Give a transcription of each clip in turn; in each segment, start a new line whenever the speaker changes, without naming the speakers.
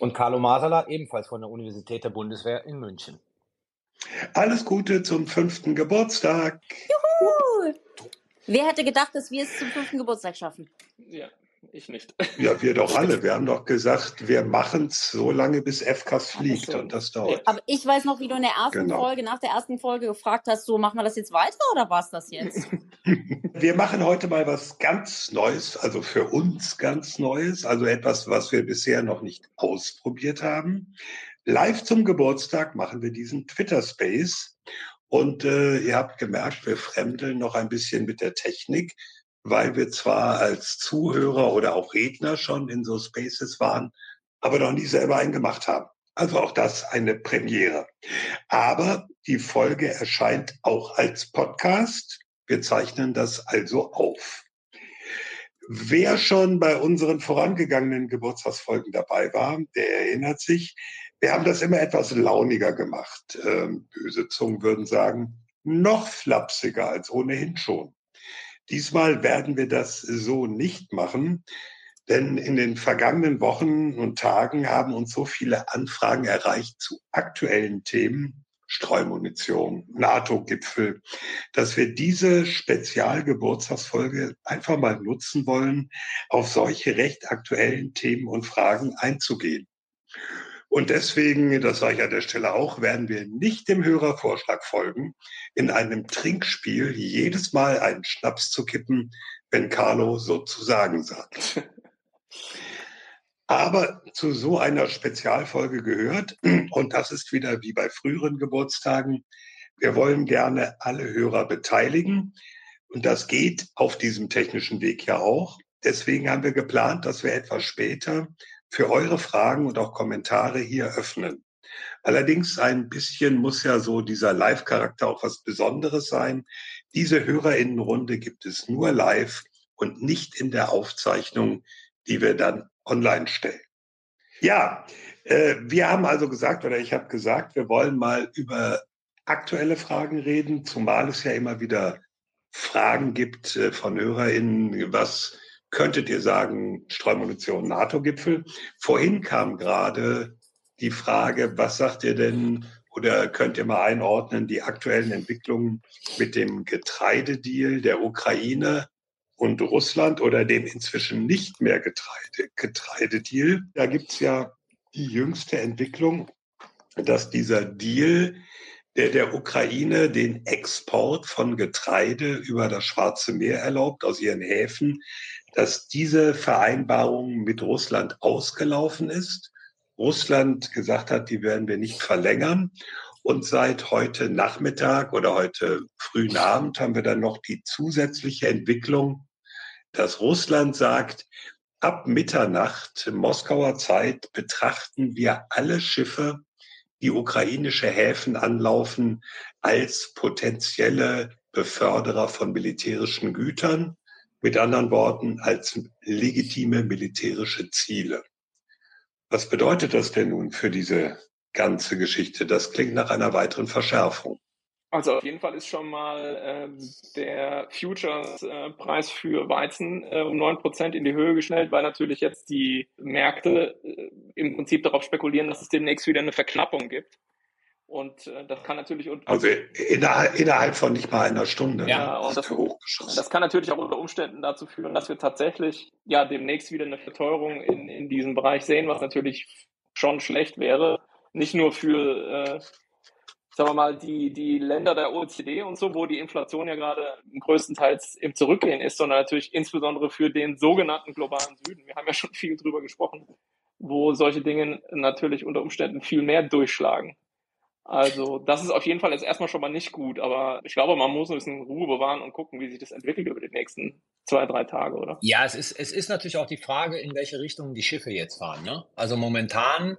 Und Carlo Masala ebenfalls von der Universität der Bundeswehr in München.
Alles Gute zum fünften Geburtstag.
Juhu! Wer hätte gedacht, dass wir es zum fünften Geburtstag schaffen?
Ja, ich nicht.
Ja, wir doch alle. Wir haben doch gesagt, wir machen es so lange, bis FCAS fliegt
so.
und das dauert.
Aber ich weiß noch, wie du in der ersten
Genau.
Folge, nach der ersten Folge gefragt hast, so machen wir das jetzt weiter oder war es das jetzt?
Wir machen heute mal was ganz Neues, also für uns ganz Neues, also etwas, was wir bisher noch nicht ausprobiert haben. Live zum Geburtstag machen wir diesen Twitter Space. Und äh, ihr habt gemerkt, wir fremdeln noch ein bisschen mit der Technik, weil wir zwar als Zuhörer oder auch Redner schon in so Spaces waren, aber noch nie selber einen gemacht haben. Also auch das eine Premiere. Aber die Folge erscheint auch als Podcast. Wir zeichnen das also auf. Wer schon bei unseren vorangegangenen Geburtstagsfolgen dabei war, der erinnert sich, wir haben das immer etwas launiger gemacht. Ähm, böse Zungen würden sagen, noch flapsiger als ohnehin schon. Diesmal werden wir das so nicht machen, denn in den vergangenen Wochen und Tagen haben uns so viele Anfragen erreicht zu aktuellen Themen, Streumunition, NATO-Gipfel, dass wir diese Spezialgeburtstagsfolge einfach mal nutzen wollen, auf solche recht aktuellen Themen und Fragen einzugehen. Und deswegen, das sage ich an der Stelle auch, werden wir nicht dem Hörervorschlag folgen, in einem Trinkspiel jedes Mal einen Schnaps zu kippen, wenn Carlo so zu sagen sagt. Aber zu so einer Spezialfolge gehört, und das ist wieder wie bei früheren Geburtstagen, wir wollen gerne alle Hörer beteiligen. Und das geht auf diesem technischen Weg ja auch. Deswegen haben wir geplant, dass wir etwas später für eure Fragen und auch Kommentare hier öffnen. Allerdings ein bisschen muss ja so dieser Live-Charakter auch was Besonderes sein. Diese Hörerinnenrunde gibt es nur live und nicht in der Aufzeichnung, die wir dann online stellen. Ja, äh, wir haben also gesagt, oder ich habe gesagt, wir wollen mal über aktuelle Fragen reden, zumal es ja immer wieder Fragen gibt äh, von HörerInnen, was könntet ihr sagen, Streumunition NATO-Gipfel? Vorhin kam gerade die Frage, was sagt ihr denn oder könnt ihr mal einordnen die aktuellen Entwicklungen mit dem Getreidedeal der Ukraine und Russland oder dem inzwischen nicht mehr Getreide, Getreidedeal? Da gibt's ja die jüngste Entwicklung, dass dieser Deal der der Ukraine den Export von Getreide über das Schwarze Meer erlaubt aus ihren Häfen, dass diese Vereinbarung mit Russland ausgelaufen ist. Russland gesagt hat, die werden wir nicht verlängern. Und seit heute Nachmittag oder heute frühen Abend haben wir dann noch die zusätzliche Entwicklung, dass Russland sagt, ab Mitternacht Moskauer Zeit betrachten wir alle Schiffe, die ukrainische Häfen anlaufen, als potenzielle Beförderer von militärischen Gütern, mit anderen Worten als legitime militärische Ziele. Was bedeutet das denn nun für diese ganze Geschichte? Das klingt nach einer weiteren Verschärfung.
Also auf jeden Fall ist schon mal ähm, der Futures-Preis für Weizen äh, um neun Prozent in die Höhe geschnellt, weil natürlich jetzt die Märkte äh, im Prinzip darauf spekulieren, dass es demnächst wieder eine Verknappung gibt. Und äh, das kann natürlich unter
Also innerhalb, innerhalb von nicht mal einer Stunde.
Ja, und das, das kann natürlich auch unter Umständen dazu führen, dass wir tatsächlich ja demnächst wieder eine Verteuerung in, in diesem Bereich sehen, was natürlich schon schlecht wäre. Nicht nur für äh, sagen wir mal, die, die Länder der OECD und so, wo die Inflation ja gerade größtenteils im Zurückgehen ist, sondern natürlich insbesondere für den sogenannten globalen Süden. Wir haben ja schon viel drüber gesprochen, wo solche Dinge natürlich unter Umständen viel mehr durchschlagen. Also das ist auf jeden Fall jetzt erstmal schon mal nicht gut, aber ich glaube, man muss ein bisschen Ruhe bewahren und gucken, wie sich das entwickelt über die nächsten zwei, drei Tage, oder?
Ja, es ist, es ist natürlich auch die Frage, in welche Richtung die Schiffe jetzt fahren. Ne? Also momentan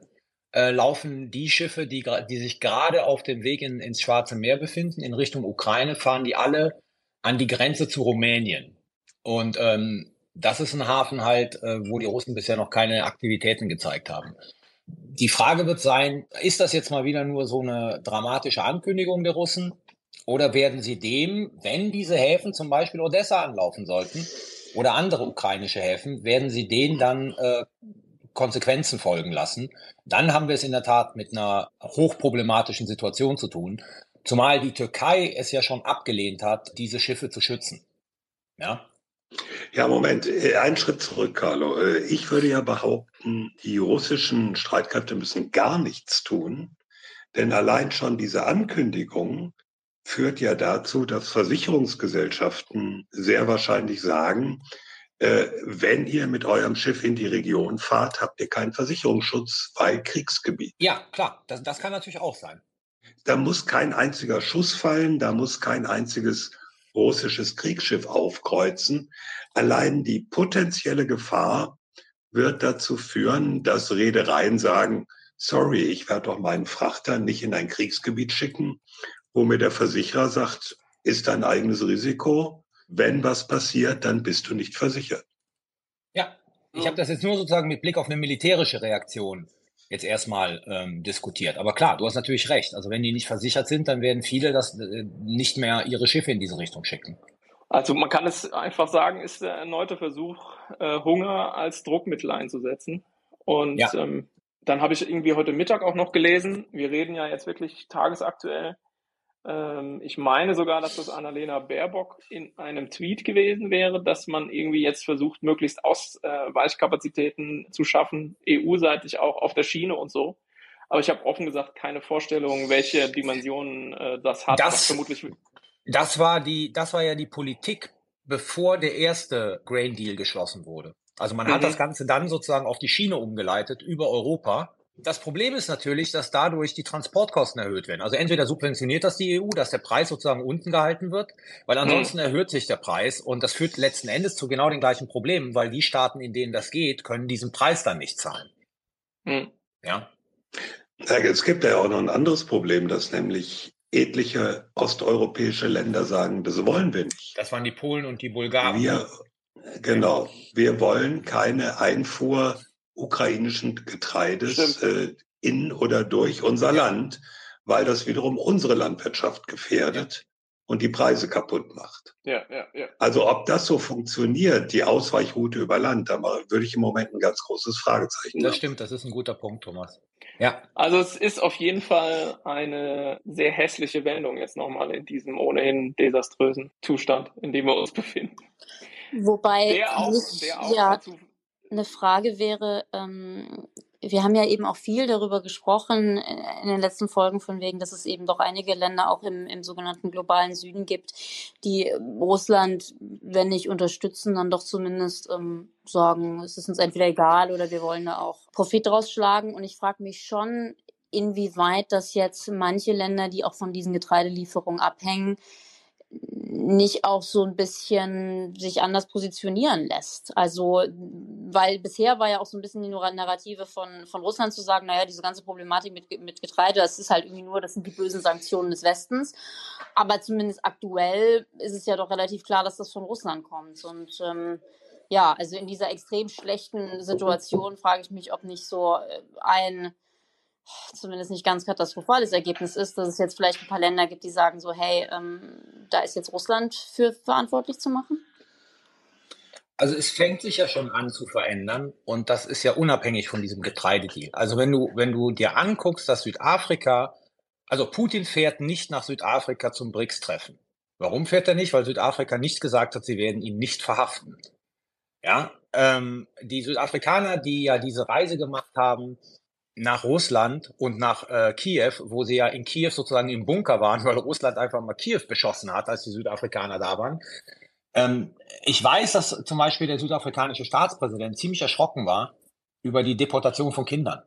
äh, laufen die Schiffe, die, die sich gerade auf dem Weg in, ins Schwarze Meer befinden, in Richtung Ukraine, fahren die alle an die Grenze zu Rumänien. Und ähm, das ist ein Hafen halt, äh, wo die Russen bisher noch keine Aktivitäten gezeigt haben. Die Frage wird sein, ist das jetzt mal wieder nur so eine dramatische Ankündigung der Russen? Oder werden sie dem, wenn diese Häfen zum Beispiel Odessa anlaufen sollten oder andere ukrainische Häfen, werden sie denen dann äh, Konsequenzen folgen lassen? Dann haben wir es in der Tat mit einer hochproblematischen Situation zu tun. Zumal die Türkei es ja schon abgelehnt hat, diese Schiffe zu schützen. Ja.
Ja, Moment, äh, ein Schritt zurück, Carlo. Äh, ich würde ja behaupten, die russischen Streitkräfte müssen gar nichts tun, denn allein schon diese Ankündigung führt ja dazu, dass Versicherungsgesellschaften sehr wahrscheinlich sagen, äh, wenn ihr mit eurem Schiff in die Region fahrt, habt ihr keinen Versicherungsschutz bei Kriegsgebiet.
Ja, klar, das, das kann natürlich auch sein.
Da muss kein einziger Schuss fallen, da muss kein einziges russisches Kriegsschiff aufkreuzen. Allein die potenzielle Gefahr wird dazu führen, dass Reedereien sagen, sorry, ich werde doch meinen Frachter nicht in ein Kriegsgebiet schicken, wo mir der Versicherer sagt, ist dein eigenes Risiko. Wenn was passiert, dann bist du nicht versichert.
Ja, ich habe das jetzt nur sozusagen mit Blick auf eine militärische Reaktion jetzt erstmal ähm, diskutiert. Aber klar, du hast natürlich recht. Also wenn die nicht versichert sind, dann werden viele das äh, nicht mehr ihre Schiffe in diese Richtung schicken.
Also man kann es einfach sagen, ist der erneute Versuch, äh, Hunger als Druckmittel einzusetzen. Und ja. ähm, dann habe ich irgendwie heute Mittag auch noch gelesen, wir reden ja jetzt wirklich tagesaktuell, ich meine sogar, dass das Annalena Baerbock in einem Tweet gewesen wäre, dass man irgendwie jetzt versucht, möglichst Ausweichkapazitäten zu schaffen, EU-seitig auch auf der Schiene und so. Aber ich habe offen gesagt keine Vorstellung, welche Dimensionen äh, das hat.
Das, vermutlich das war die, das war ja die Politik, bevor der erste Grain Deal geschlossen wurde. Also man mhm. hat das Ganze dann sozusagen auf die Schiene umgeleitet über Europa das Problem ist natürlich, dass dadurch die Transportkosten erhöht werden. Also entweder subventioniert das die EU, dass der Preis sozusagen unten gehalten wird, weil ansonsten mhm. erhöht sich der Preis und das führt letzten Endes zu genau den gleichen Problemen, weil die Staaten, in denen das geht, können diesen Preis dann nicht zahlen. Mhm. Ja.
Es gibt ja auch noch ein anderes Problem, dass nämlich etliche osteuropäische Länder sagen, das wollen wir nicht.
Das waren die Polen und die Bulgaren.
Wir, genau, wir wollen keine Einfuhr ukrainischen Getreides äh, in oder durch unser ja. Land, weil das wiederum unsere Landwirtschaft gefährdet und die Preise kaputt macht.
Ja, ja, ja.
Also ob das so funktioniert, die Ausweichroute über Land, da würde ich im Moment ein ganz großes Fragezeichen
Das haben. stimmt, das ist ein guter Punkt, Thomas. Ja.
Also es ist auf jeden Fall eine sehr hässliche Wendung jetzt nochmal in diesem ohnehin desaströsen Zustand, in dem wir uns befinden.
Wobei der auch, der auch ja, dazu eine Frage wäre, ähm, wir haben ja eben auch viel darüber gesprochen äh, in den letzten Folgen von wegen, dass es eben doch einige Länder auch im, im sogenannten globalen Süden gibt, die Russland, wenn nicht unterstützen, dann doch zumindest ähm, sagen, es ist uns entweder egal oder wir wollen da auch Profit draus schlagen. Und ich frage mich schon, inwieweit das jetzt manche Länder, die auch von diesen Getreidelieferungen abhängen, nicht auch so ein bisschen sich anders positionieren lässt. Also, weil bisher war ja auch so ein bisschen die Narrative von, von Russland zu sagen, naja, diese ganze Problematik mit, mit Getreide, das ist halt irgendwie nur, das sind die bösen Sanktionen des Westens. Aber zumindest aktuell ist es ja doch relativ klar, dass das von Russland kommt. Und ähm, ja, also in dieser extrem schlechten Situation frage ich mich, ob nicht so äh, ein zumindest nicht ganz katastrophales Ergebnis ist, dass es jetzt vielleicht ein paar Länder gibt, die sagen so, hey, ähm, da ist jetzt Russland für verantwortlich zu machen?
Also es fängt sich ja schon an zu verändern und das ist ja unabhängig von diesem Getreidedeal. Also wenn du, wenn du dir anguckst, dass Südafrika, also Putin fährt nicht nach Südafrika zum BRICS-Treffen. Warum fährt er nicht? Weil Südafrika nicht gesagt hat, sie werden ihn nicht verhaften. Ja, ähm, die Südafrikaner, die ja diese Reise gemacht haben, nach Russland und nach äh, Kiew, wo sie ja in Kiew sozusagen im Bunker waren, weil Russland einfach mal Kiew beschossen hat, als die Südafrikaner da waren. Ähm, ich weiß, dass zum Beispiel der südafrikanische Staatspräsident ziemlich erschrocken war über die Deportation von Kindern.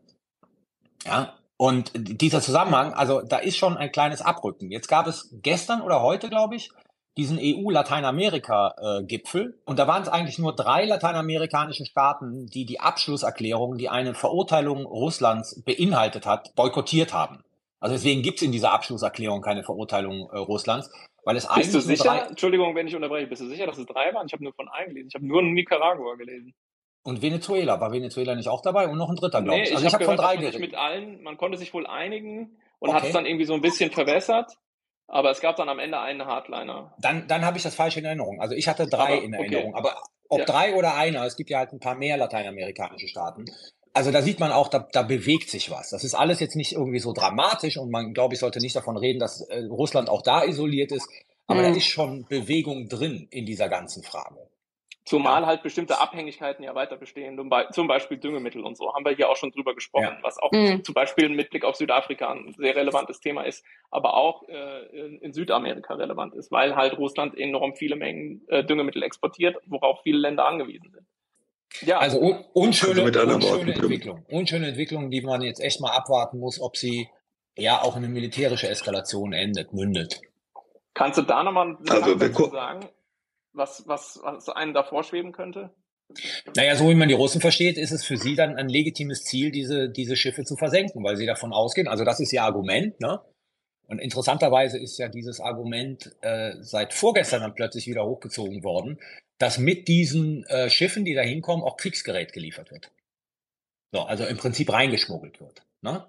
Ja, und dieser Zusammenhang, also da ist schon ein kleines Abrücken. Jetzt gab es gestern oder heute, glaube ich, diesen EU-Lateinamerika-Gipfel. Und da waren es eigentlich nur drei lateinamerikanische Staaten, die die Abschlusserklärung, die eine Verurteilung Russlands beinhaltet hat, boykottiert haben. Also deswegen gibt es in dieser Abschlusserklärung keine Verurteilung äh, Russlands, weil es
eigentlich. Bist du sicher? Drei Entschuldigung, wenn ich unterbreche. Bist du sicher, dass es drei waren? Ich habe nur von einem gelesen. Ich habe nur Nicaragua gelesen.
Und Venezuela. War Venezuela nicht auch dabei? Und noch ein dritter, glaube
nee,
ich.
Also ich, habe von drei geredet. Mit allen, man konnte sich wohl einigen und okay. hat es dann irgendwie so ein bisschen verwässert. Aber es gab dann am Ende einen Hardliner.
Dann, dann habe ich das falsch in Erinnerung. Also ich hatte drei aber, in Erinnerung. Okay. Aber ob ja. drei oder einer, es gibt ja halt ein paar mehr lateinamerikanische Staaten. Also da sieht man auch, da, da bewegt sich was. Das ist alles jetzt nicht irgendwie so dramatisch und man, glaube ich, sollte nicht davon reden, dass äh, Russland auch da isoliert ist. Aber mhm. da ist schon Bewegung drin in dieser ganzen Frage.
Zumal halt bestimmte Abhängigkeiten ja weiter bestehen, zum Beispiel Düngemittel und so, haben wir hier auch schon drüber gesprochen, ja. was auch mhm. zum Beispiel mit Blick auf Südafrika ein sehr relevantes Thema ist, aber auch äh, in, Südamerika relevant ist, weil halt Russland enorm viele Mengen äh, Düngemittel exportiert, worauf viele Länder angewiesen sind.
Ja. Also un unschöne, also unschöne Entwicklung. Unschöne Entwicklung, die man jetzt echt mal abwarten muss, ob sie ja auch in eine militärische Eskalation endet, mündet.
Kannst du da nochmal also, dazu sagen? Was, was, was einem da vorschweben könnte?
Naja, so wie man die Russen versteht, ist es für sie dann ein legitimes Ziel, diese, diese Schiffe zu versenken, weil sie davon ausgehen, also das ist ihr Argument, ne? Und interessanterweise ist ja dieses Argument äh, seit vorgestern dann plötzlich wieder hochgezogen worden, dass mit diesen äh, Schiffen, die da hinkommen, auch Kriegsgerät geliefert wird. So, also im Prinzip reingeschmuggelt wird. Ne?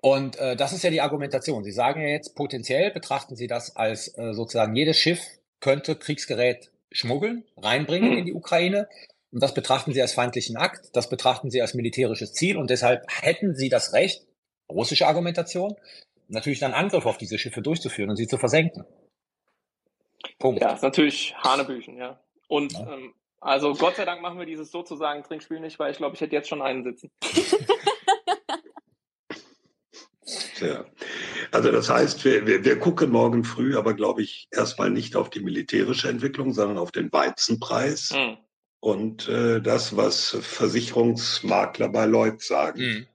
Und äh, das ist ja die Argumentation. Sie sagen ja jetzt, potenziell betrachten Sie das als äh, sozusagen jedes Schiff könnte Kriegsgerät schmuggeln, reinbringen hm. in die Ukraine. Und das betrachten sie als feindlichen Akt, das betrachten sie als militärisches Ziel und deshalb hätten sie das Recht, russische Argumentation, natürlich dann Angriff auf diese Schiffe durchzuführen und sie zu versenken.
Punkt. Ja, ist natürlich Hanebüchen, ja. Und ja. Ähm, also Gott sei Dank machen wir dieses sozusagen Trinkspiel nicht, weil ich glaube, ich hätte jetzt schon einen sitzen.
Ja. Also das heißt, wir, wir, wir gucken morgen früh, aber glaube ich erstmal nicht auf die militärische Entwicklung, sondern auf den Weizenpreis mhm. und äh, das, was Versicherungsmakler bei Lloyd sagen. Mhm.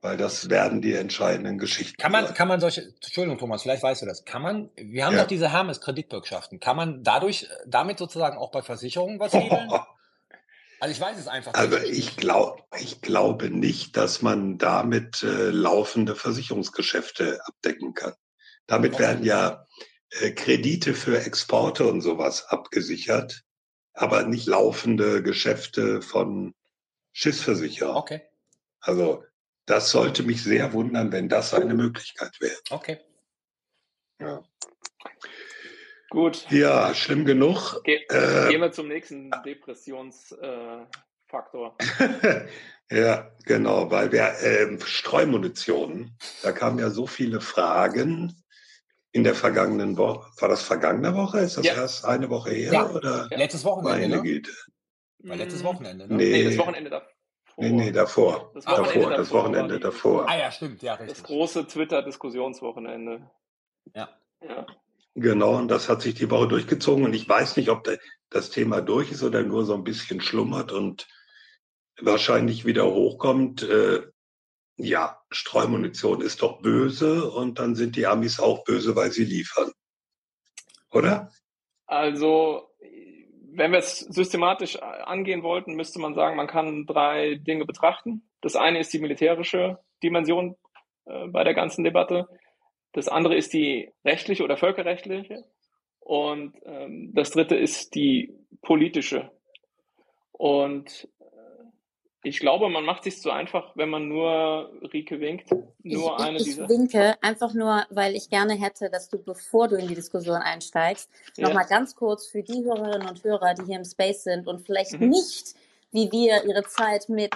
Weil das werden die entscheidenden Geschichten.
Kann man, sein. kann man solche, Entschuldigung Thomas, vielleicht weißt du das, kann man, wir haben ja. doch diese Hermes-Kreditbürgschaften, kann man dadurch, damit sozusagen auch bei Versicherungen was regeln? Also ich weiß es einfach
also nicht. Also ich, glaub, ich glaube nicht, dass man damit äh, laufende Versicherungsgeschäfte abdecken kann. Damit okay. werden ja äh, Kredite für Exporte und sowas abgesichert, aber nicht laufende Geschäfte von Schiffsversicherern.
Okay.
Also das sollte mich sehr wundern, wenn das eine Möglichkeit wäre.
Okay.
Ja.
Gut.
Ja, schlimm genug.
Ge äh, gehen wir zum nächsten Depressionsfaktor.
Äh, ja, genau, weil wir äh, Streumunition, da kamen ja so viele Fragen in der vergangenen Woche. War das vergangene Woche? Ist das ja. erst eine Woche her? Ja. Oder
ja. Letztes Wochenende.
Meine ne? Güte.
War letztes Wochenende,
ne? Nee,
nee das Wochenende davor.
Nee, nee, davor. Das Wochenende davor, das Wochenende davor.
Ah ja, stimmt, ja, richtig.
Das große Twitter-Diskussionswochenende.
Ja.
Ja.
Genau, und das hat sich die Woche durchgezogen. Und ich weiß nicht, ob das Thema durch ist oder nur so ein bisschen schlummert und wahrscheinlich wieder hochkommt. Äh, ja, Streumunition ist doch böse und dann sind die Amis auch böse, weil sie liefern. Oder?
Also, wenn wir es systematisch angehen wollten, müsste man sagen, man kann drei Dinge betrachten. Das eine ist die militärische Dimension äh, bei der ganzen Debatte. Das andere ist die rechtliche oder völkerrechtliche. Und ähm, das dritte ist die politische. Und äh, ich glaube, man macht sich zu einfach, wenn man nur Rike winkt. Nur
ich,
eine
ich, ich winke einfach nur, weil ich gerne hätte, dass du, bevor du in die Diskussion einsteigst, ja. nochmal ganz kurz für die Hörerinnen und Hörer, die hier im Space sind und vielleicht mhm. nicht, wie wir ihre Zeit mit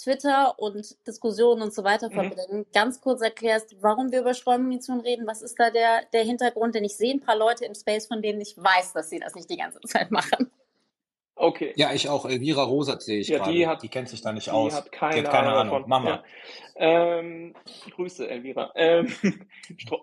Twitter und Diskussionen und so weiter mhm. verbinden, ganz kurz erklärst, warum wir über Streumunition reden, was ist da der, der Hintergrund, denn ich sehe ein paar Leute im Space, von denen ich weiß, dass sie das nicht die ganze Zeit machen.
Okay.
Ja, ich auch. Elvira Rosat sehe ich ja, gerade. Die, hat, die kennt sich da nicht
die
aus.
Hat keine, die hat keine Ahnung. Ahnung.
Mama.
Ja. Ähm, Grüße, Elvira. Ähm,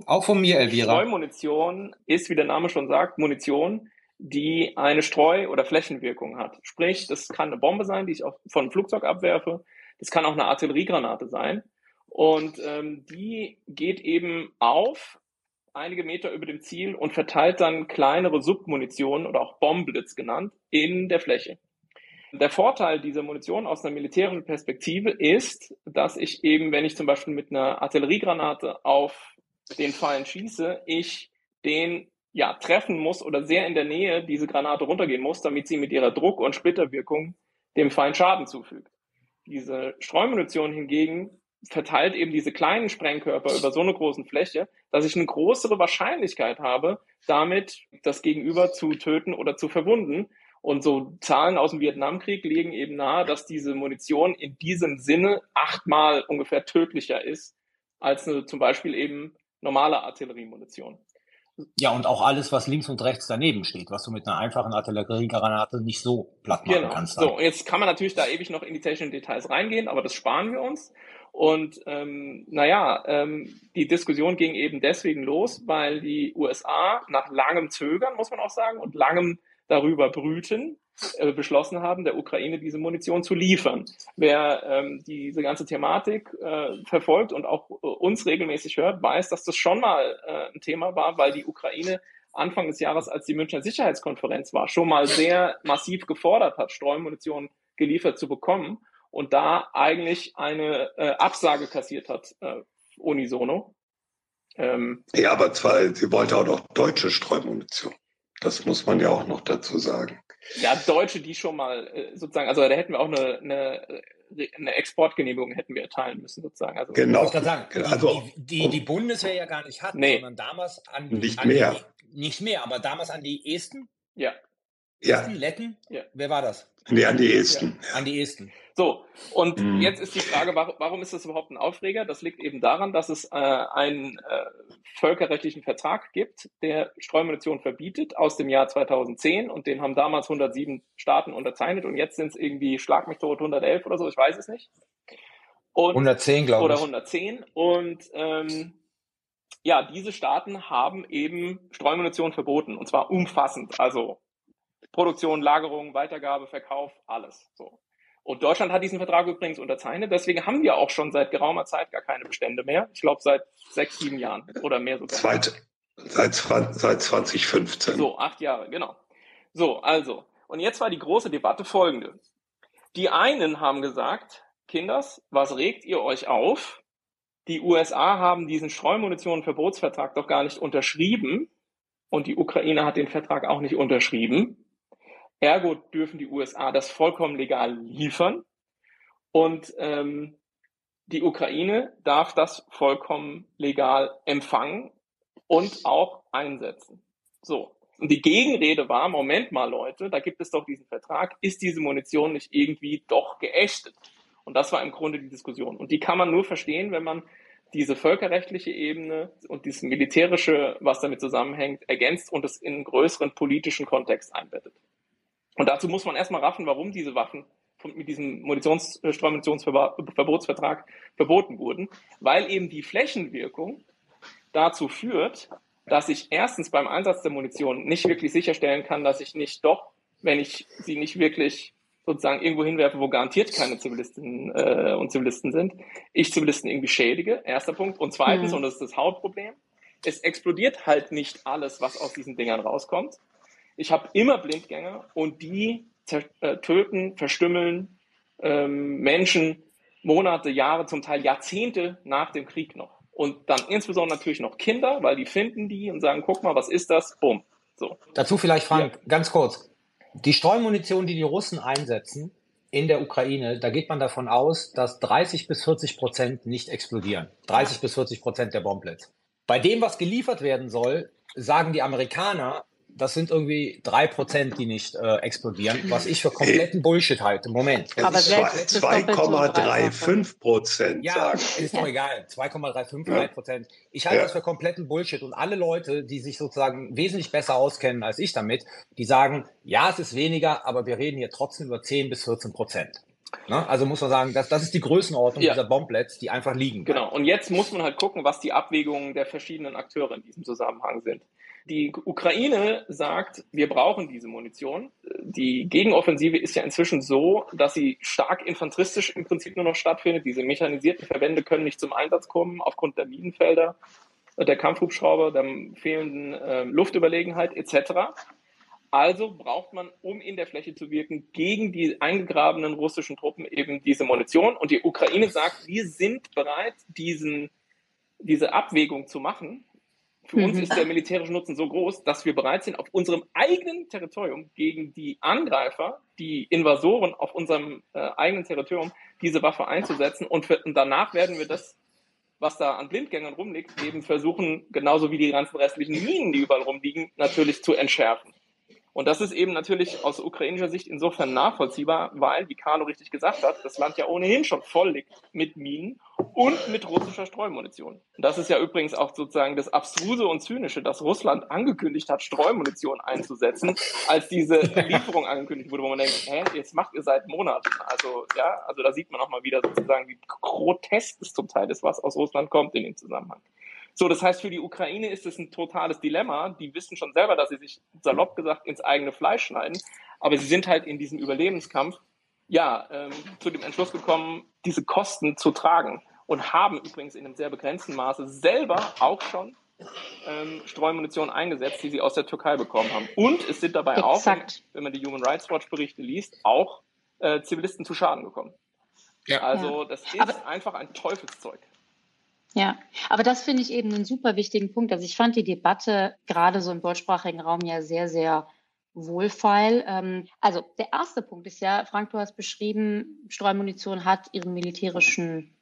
auch von mir, Elvira.
Streumunition ist, wie der Name schon sagt, Munition, die eine Streu- oder Flächenwirkung hat. Sprich, das kann eine Bombe sein, die ich auch von einem Flugzeug abwerfe. Das kann auch eine Artilleriegranate sein. Und ähm, die geht eben auf einige Meter über dem Ziel und verteilt dann kleinere Submunition oder auch Bombblitz genannt in der Fläche. Der Vorteil dieser Munition aus einer militärischen Perspektive ist, dass ich eben, wenn ich zum Beispiel mit einer Artilleriegranate auf den Feind schieße, ich den ja treffen muss oder sehr in der Nähe diese Granate runtergehen muss, damit sie mit ihrer Druck- und Splitterwirkung dem Feind Schaden zufügt. Diese Streumunition hingegen verteilt eben diese kleinen Sprengkörper über so eine große Fläche, dass ich eine größere Wahrscheinlichkeit habe, damit das Gegenüber zu töten oder zu verwunden. Und so Zahlen aus dem Vietnamkrieg legen eben nahe, dass diese Munition in diesem Sinne achtmal ungefähr tödlicher ist als eine zum Beispiel eben normale Artilleriemunition.
Ja, und auch alles, was links und rechts daneben steht, was du mit einer einfachen Artilleriegranate nicht so platt machen
genau.
kannst.
So, jetzt kann man natürlich da ewig noch in die technischen Details reingehen, aber das sparen wir uns. Und ähm, naja, ähm, die Diskussion ging eben deswegen los, weil die USA nach langem Zögern, muss man auch sagen, und langem darüber brüten, äh, beschlossen haben, der Ukraine diese Munition zu liefern. Wer ähm, diese ganze Thematik äh, verfolgt und auch äh, uns regelmäßig hört, weiß, dass das schon mal äh, ein Thema war, weil die Ukraine Anfang des Jahres, als die Münchner Sicherheitskonferenz war, schon mal sehr massiv gefordert hat, Streumunition geliefert zu bekommen und da eigentlich eine äh, Absage kassiert hat, äh, unisono.
Ähm, ja, aber zwar, sie wollte auch noch deutsche Streumunition. Das muss man ja auch noch dazu sagen.
Ja, Deutsche, die schon mal äh, sozusagen, also da hätten wir auch eine, eine, eine Exportgenehmigung hätten wir erteilen müssen sozusagen. Also,
genau. Ich sagen, genau. also, die, die, die, Bundeswehr ja gar nicht hat, nee. sondern damals an,
nicht
an
mehr.
Die, nicht mehr, aber damals an die Esten.
Ja.
Esten, ja. Letten.
Ja.
Wer war das?
Nee, an die Esten.
Ja. An die Esten.
So, und mhm. jetzt ist die Frage, warum, ist das überhaupt ein Aufreger? Das liegt eben daran, dass es äh, einen äh, völkerrechtlichen Vertrag gibt, der Streumunition verbietet aus dem Jahr 2010 und den haben damals 107 Staaten unterzeichnet und jetzt sind es irgendwie, schlag mich tot, 111 oder so, ich weiß es nicht.
Und, 110, glaube ich.
Oder 110 und ähm, ja, diese Staaten haben eben Streumunition verboten und zwar umfassend, also Produktion, Lagerung, Weitergabe, Verkauf, alles so. Und Deutschland hat diesen Vertrag übrigens unterzeichnet. Deswegen haben wir auch schon seit geraumer Zeit gar keine Bestände mehr. Ich glaube seit sechs, sieben Jahren oder mehr sogar.
Zweite, seit, seit 2015.
So, acht Jahre, genau. So, also. Und jetzt war die große Debatte folgende. Die einen haben gesagt, Kinders, was regt ihr euch auf? Die USA haben diesen Streumunition-Verbotsvertrag doch gar nicht unterschrieben und die Ukraine hat den Vertrag auch nicht unterschrieben. Ergo dürfen die USA das vollkommen legal liefern und ähm, die Ukraine darf das vollkommen legal empfangen und auch einsetzen. So. Und die Gegenrede war, Moment mal Leute, da gibt es doch diesen Vertrag, ist diese Munition nicht irgendwie doch geächtet? Und das war im Grunde die Diskussion. Und die kann man nur verstehen, wenn man diese völkerrechtliche Ebene und dieses militärische, was damit zusammenhängt, ergänzt und es in einen größeren politischen Kontext einbettet. Und dazu muss man erstmal raffen, warum diese Waffen mit diesem Munitions Streumunitionsverbotsvertrag verboten wurden, weil eben die Flächenwirkung dazu führt, dass ich erstens beim Einsatz der Munition nicht wirklich sicherstellen kann, dass ich nicht doch, wenn ich sie nicht wirklich sozusagen irgendwo hinwerfe, wo garantiert keine Zivilisten äh, und Zivilisten sind, ich Zivilisten irgendwie schädige, erster Punkt. Und zweitens, mhm. und das ist das Hauptproblem, es explodiert halt nicht alles, was aus diesen Dingern rauskommt. Ich habe immer Blindgänger und die äh, töten, verstümmeln ähm, Menschen Monate, Jahre, zum Teil Jahrzehnte nach dem Krieg noch. Und dann insbesondere natürlich noch Kinder, weil die finden die und sagen, guck mal, was ist das? Bumm. So.
Dazu vielleicht, Frank, ja. ganz kurz. Die Streumunition, die die Russen einsetzen in der Ukraine, da geht man davon aus, dass 30 bis 40 Prozent nicht explodieren. 30 bis 40 Prozent der Bomblets. Bei dem, was geliefert werden soll, sagen die Amerikaner, das sind irgendwie drei Prozent, die nicht äh, explodieren, was ich für kompletten Bullshit halte. Moment.
Aber 2,35 Prozent.
Ja, ist doch egal. 2,35 ja. Prozent. Ich halte ja. das für kompletten Bullshit. Und alle Leute, die sich sozusagen wesentlich besser auskennen als ich damit, die sagen, ja, es ist weniger, aber wir reden hier trotzdem über 10 bis 14 Prozent. Ne? Also muss man sagen, das, das ist die Größenordnung ja. dieser Bomblets, die einfach liegen.
Genau. Und jetzt muss man halt gucken, was die Abwägungen der verschiedenen Akteure in diesem Zusammenhang sind. Die Ukraine sagt, wir brauchen diese Munition. Die Gegenoffensive ist ja inzwischen so, dass sie stark infanteristisch im Prinzip nur noch stattfindet. Diese mechanisierten Verbände können nicht zum Einsatz kommen aufgrund der Minenfelder. der Kampfhubschrauber, der fehlenden äh, Luftüberlegenheit etc. Also braucht man, um in der Fläche zu wirken, gegen die eingegrabenen russischen Truppen eben diese Munition. Und die Ukraine sagt, wir sind bereit, diesen, diese Abwägung zu machen. Für mhm. uns ist der militärische Nutzen so groß, dass wir bereit sind, auf unserem eigenen Territorium gegen die Angreifer, die Invasoren auf unserem äh, eigenen Territorium, diese Waffe einzusetzen. Und, für, und danach werden wir das was da an Blindgängern rumliegt, eben versuchen, genauso wie die ganzen restlichen Minen, die überall rumliegen, natürlich zu entschärfen. Und das ist eben natürlich aus ukrainischer Sicht insofern nachvollziehbar, weil, wie Carlo richtig gesagt hat, das Land ja ohnehin schon voll liegt mit Minen und mit russischer Streumunition. Und das ist ja übrigens auch sozusagen das Abstruse und Zynische, dass Russland angekündigt hat, Streumunition einzusetzen, als diese Lieferung angekündigt wurde, wo man denkt, hä, jetzt macht ihr seit Monaten. Also, ja, also da sieht man auch mal wieder sozusagen, wie grotesk es zum Teil ist, was aus Russland kommt in dem Zusammenhang. So, das heißt, für die Ukraine ist es ein totales Dilemma. Die wissen schon selber, dass sie sich salopp gesagt ins eigene Fleisch schneiden. Aber sie sind halt in diesem Überlebenskampf, ja, ähm, zu dem Entschluss gekommen, diese Kosten zu tragen und haben übrigens in einem sehr begrenzten Maße selber auch schon ähm, Streumunition eingesetzt, die sie aus der Türkei bekommen haben. Und es sind dabei Exakt. auch, wenn man die Human Rights Watch Berichte liest, auch äh, Zivilisten zu Schaden gekommen. Ja. Also das ist Aber einfach ein Teufelszeug.
Ja, aber das finde ich eben einen super wichtigen Punkt. Also ich fand die Debatte gerade so im deutschsprachigen Raum ja sehr, sehr wohlfeil. Ähm, also der erste Punkt ist ja, Frank, du hast beschrieben, Streumunition hat ihren militärischen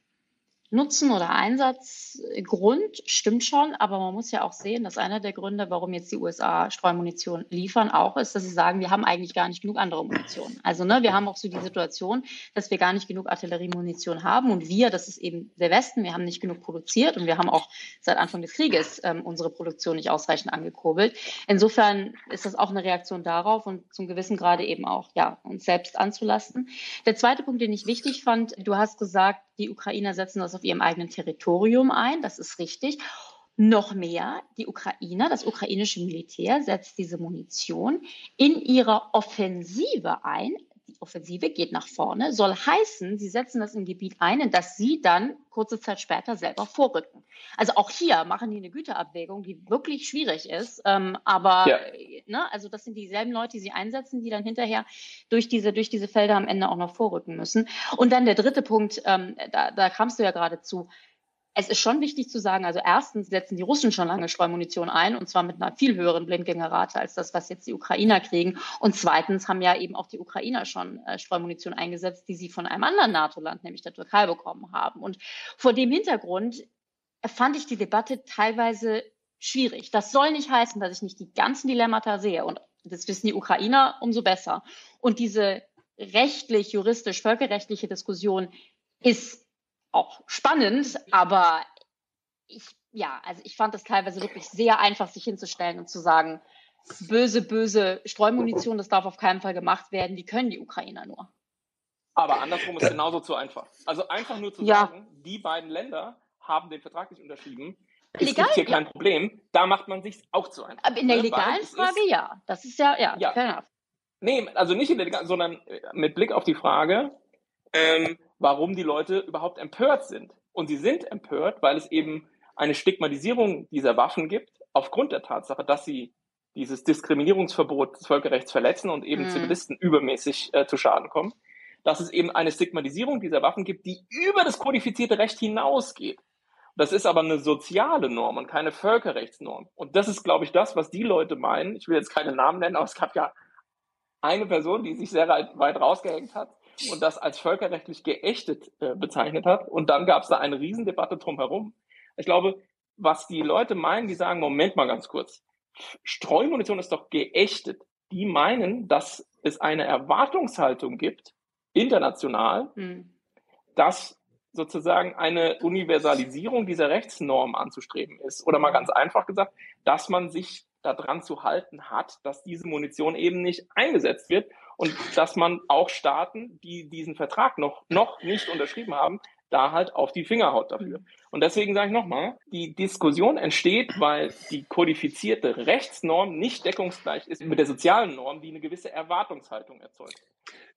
Nutzen oder Einsatzgrund stimmt schon, aber man muss ja auch sehen, dass einer der Gründe, warum jetzt die USA Streumunition liefern, auch ist, dass sie sagen, wir haben eigentlich gar nicht genug andere Munition. Also ne, wir haben auch so die Situation, dass wir gar nicht genug Artilleriemunition haben und wir, das ist eben der Westen, wir haben nicht genug produziert und wir haben auch seit Anfang des Krieges ähm, unsere Produktion nicht ausreichend angekurbelt. Insofern ist das auch eine Reaktion darauf und zum gewissen Grade eben auch ja uns selbst anzulasten. Der zweite Punkt, den ich wichtig fand, du hast gesagt, die Ukrainer setzen das auf ihrem eigenen Territorium ein, das ist richtig. Noch mehr, die Ukrainer, das ukrainische Militär setzt diese Munition in ihrer Offensive ein, die Offensive geht nach vorne, soll heißen, sie setzen das im Gebiet ein, in das sie dann kurze Zeit später selber vorrücken. Also auch hier machen die eine Güterabwägung, die wirklich schwierig ist. Ähm, aber ja. ne, also das sind dieselben Leute, die sie einsetzen, die dann hinterher durch diese, durch diese Felder am Ende auch noch vorrücken müssen. Und dann der dritte Punkt, ähm, da, da kamst du ja gerade zu es ist schon wichtig zu sagen, also erstens setzen die Russen schon lange Streumunition ein und zwar mit einer viel höheren Blindgängerrate als das, was jetzt die Ukrainer kriegen. Und zweitens haben ja eben auch die Ukrainer schon äh, Streumunition eingesetzt, die sie von einem anderen NATO-Land, nämlich der Türkei, bekommen haben. Und vor dem Hintergrund fand ich die Debatte teilweise schwierig. Das soll nicht heißen, dass ich nicht die ganzen Dilemmata sehe. Und das wissen die Ukrainer umso besser. Und diese rechtlich, juristisch, völkerrechtliche Diskussion ist auch spannend, aber ich, ja, also ich fand das teilweise wirklich sehr einfach, sich hinzustellen und zu sagen, böse, böse Streumunition, das darf auf keinen Fall gemacht werden, die können die Ukrainer nur.
Aber andersrum ist genauso zu einfach. Also einfach nur zu ja. sagen, die beiden Länder haben den Vertrag nicht unterschrieben. Es Legal, gibt hier kein Problem. Da macht man sich auch zu einfach.
Aber in der ne? legalen Frage ist, ja. Das ist ja, ja,
ja. Nee, also nicht in der legalen, sondern äh, mit Blick auf die Frage, ähm, warum die Leute überhaupt empört sind. Und sie sind empört, weil es eben eine Stigmatisierung dieser Waffen gibt, aufgrund der Tatsache, dass sie dieses Diskriminierungsverbot des Völkerrechts verletzen und eben mhm. Zivilisten übermäßig äh, zu Schaden kommen, dass es eben eine Stigmatisierung dieser Waffen gibt, die über das kodifizierte Recht hinausgeht. Das ist aber eine soziale Norm und keine Völkerrechtsnorm. Und das ist, glaube ich, das, was die Leute meinen. Ich will jetzt keine Namen nennen, aber es gab ja eine Person, die sich sehr weit rausgehängt hat, und das als völkerrechtlich geächtet äh, bezeichnet hat. Und dann gab es da eine Riesendebatte drumherum. Ich glaube, was die Leute meinen, die sagen, Moment mal ganz kurz, Streumunition ist doch geächtet. Die meinen, dass es eine Erwartungshaltung gibt, international, mhm. dass sozusagen eine Universalisierung dieser Rechtsnorm anzustreben ist. Oder mal ganz einfach gesagt, dass man sich daran zu halten hat, dass diese Munition eben nicht eingesetzt wird und dass man auch Staaten, die diesen Vertrag noch, noch nicht unterschrieben haben, da halt auf die Finger haut dafür. Und deswegen sage ich nochmal, die Diskussion entsteht, weil die kodifizierte Rechtsnorm nicht deckungsgleich ist mit der sozialen Norm, die eine gewisse Erwartungshaltung erzeugt.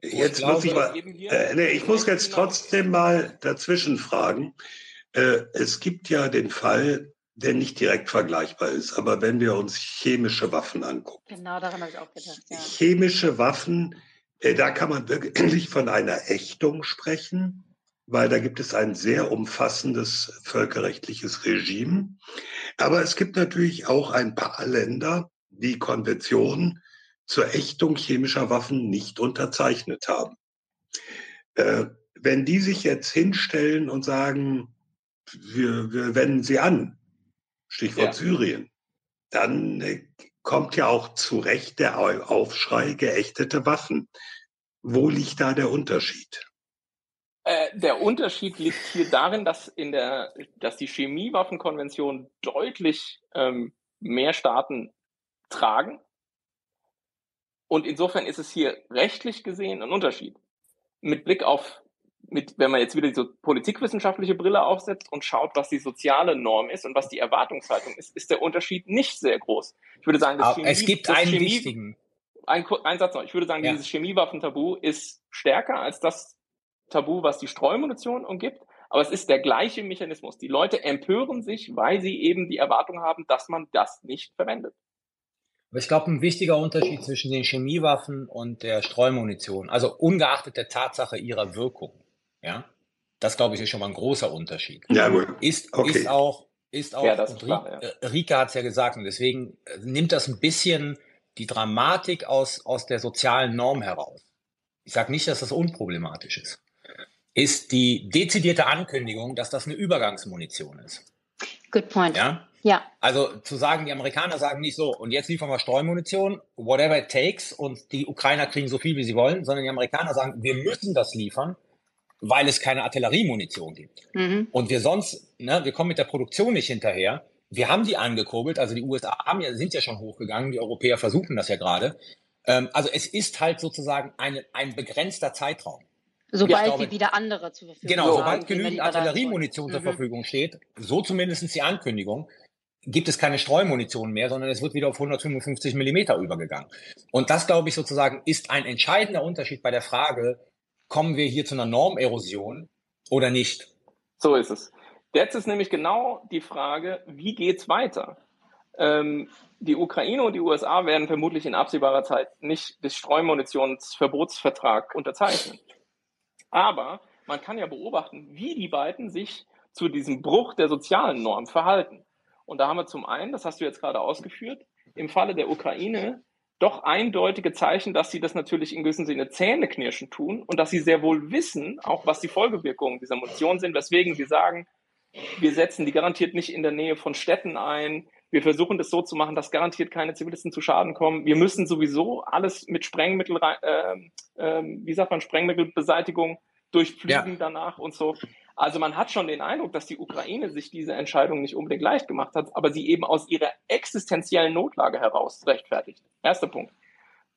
Jetzt muss ich mal, äh, nee, ich muss jetzt trotzdem mal dazwischen fragen. Äh, es gibt ja den Fall, der nicht direkt vergleichbar ist. Aber wenn wir uns chemische Waffen angucken.
Genau, daran habe ich auch gedacht. Ja.
Chemische Waffen, äh, da kann man wirklich von einer Ächtung sprechen, weil da gibt es ein sehr umfassendes völkerrechtliches Regime. Aber es gibt natürlich auch ein paar Länder, die Konvention zur Ächtung chemischer Waffen nicht unterzeichnet haben. Äh, wenn die sich jetzt hinstellen und sagen, wir, wir wenden sie an, Stichwort ja. Syrien, dann äh, kommt ja auch zu Recht der Aufschrei geächtete Waffen. Wo liegt da der Unterschied?
Äh, der Unterschied liegt hier darin, dass, in der, dass die Chemiewaffenkonvention deutlich ähm, mehr Staaten tragen. Und insofern ist es hier rechtlich gesehen ein Unterschied. Mit Blick auf mit, wenn man jetzt wieder die politikwissenschaftliche Brille aufsetzt und schaut, was die soziale Norm ist und was die Erwartungshaltung ist, ist der Unterschied nicht sehr groß. Ich würde sagen,
das Chemie, es gibt einen Chemie, wichtigen.
Ein, ein Satz noch. Ich würde sagen, ja. dieses Chemiewaffentabu ist stärker als das Tabu, was die Streumunition umgibt. Aber es ist der gleiche Mechanismus. Die Leute empören sich, weil sie eben die Erwartung haben, dass man das nicht verwendet.
Aber ich glaube, ein wichtiger Unterschied zwischen den Chemiewaffen und der Streumunition, also ungeachtet der Tatsache ihrer Wirkung, ja, das glaube ich ist schon mal ein großer Unterschied.
Ja, gut.
Ist, okay. ist auch, ist auch, ja, und klar, ja. Äh, Rika hat es ja gesagt, und deswegen äh, nimmt das ein bisschen die Dramatik aus, aus der sozialen Norm heraus. Ich sage nicht, dass das unproblematisch ist. Ist die dezidierte Ankündigung, dass das eine Übergangsmunition ist.
Good point.
Ja?
Ja.
Also zu sagen, die Amerikaner sagen nicht so, und jetzt liefern wir Streumunition, whatever it takes, und die Ukrainer kriegen so viel, wie sie wollen, sondern die Amerikaner sagen, wir müssen das liefern, weil es keine Artilleriemunition gibt. Mhm. Und wir sonst, ne, wir kommen mit der Produktion nicht hinterher. Wir haben die angekurbelt, also die USA haben ja, sind ja schon hochgegangen, die Europäer versuchen das ja gerade. Ähm, also es ist halt sozusagen eine, ein begrenzter Zeitraum.
Sobald glaube, wie wieder andere zur
Verfügung Genau, so, sobald genügend Artilleriemunition zur mhm. Verfügung steht, so zumindest die Ankündigung, gibt es keine Streumunition mehr, sondern es wird wieder auf 155 Millimeter übergegangen. Und das, glaube ich, sozusagen ist ein entscheidender Unterschied bei der Frage, kommen wir hier zu einer Normerosion oder nicht?
So ist es. Jetzt ist nämlich genau die Frage, wie geht's weiter? Ähm, die Ukraine und die USA werden vermutlich in absehbarer Zeit nicht des Streumunitionsverbotsvertrag unterzeichnen. Aber man kann ja beobachten, wie die beiden sich zu diesem Bruch der sozialen Norm verhalten. Und da haben wir zum einen, das hast du jetzt gerade ausgeführt, im Falle der Ukraine doch eindeutige Zeichen, dass sie das natürlich in gewissem Sinne Zähneknirschen tun und dass sie sehr wohl wissen, auch was die Folgewirkungen dieser Munition sind, weswegen sie sagen, wir setzen die garantiert nicht in der Nähe von Städten ein. Wir versuchen das so zu machen, dass garantiert keine Zivilisten zu Schaden kommen. Wir müssen sowieso alles mit Sprengmittel, äh, äh, wie sagt man, Sprengmittelbeseitigung durchflügen ja. danach und so. Also man hat schon den Eindruck, dass die Ukraine sich diese Entscheidung nicht unbedingt leicht gemacht hat, aber sie eben aus ihrer existenziellen Notlage heraus rechtfertigt. Erster Punkt.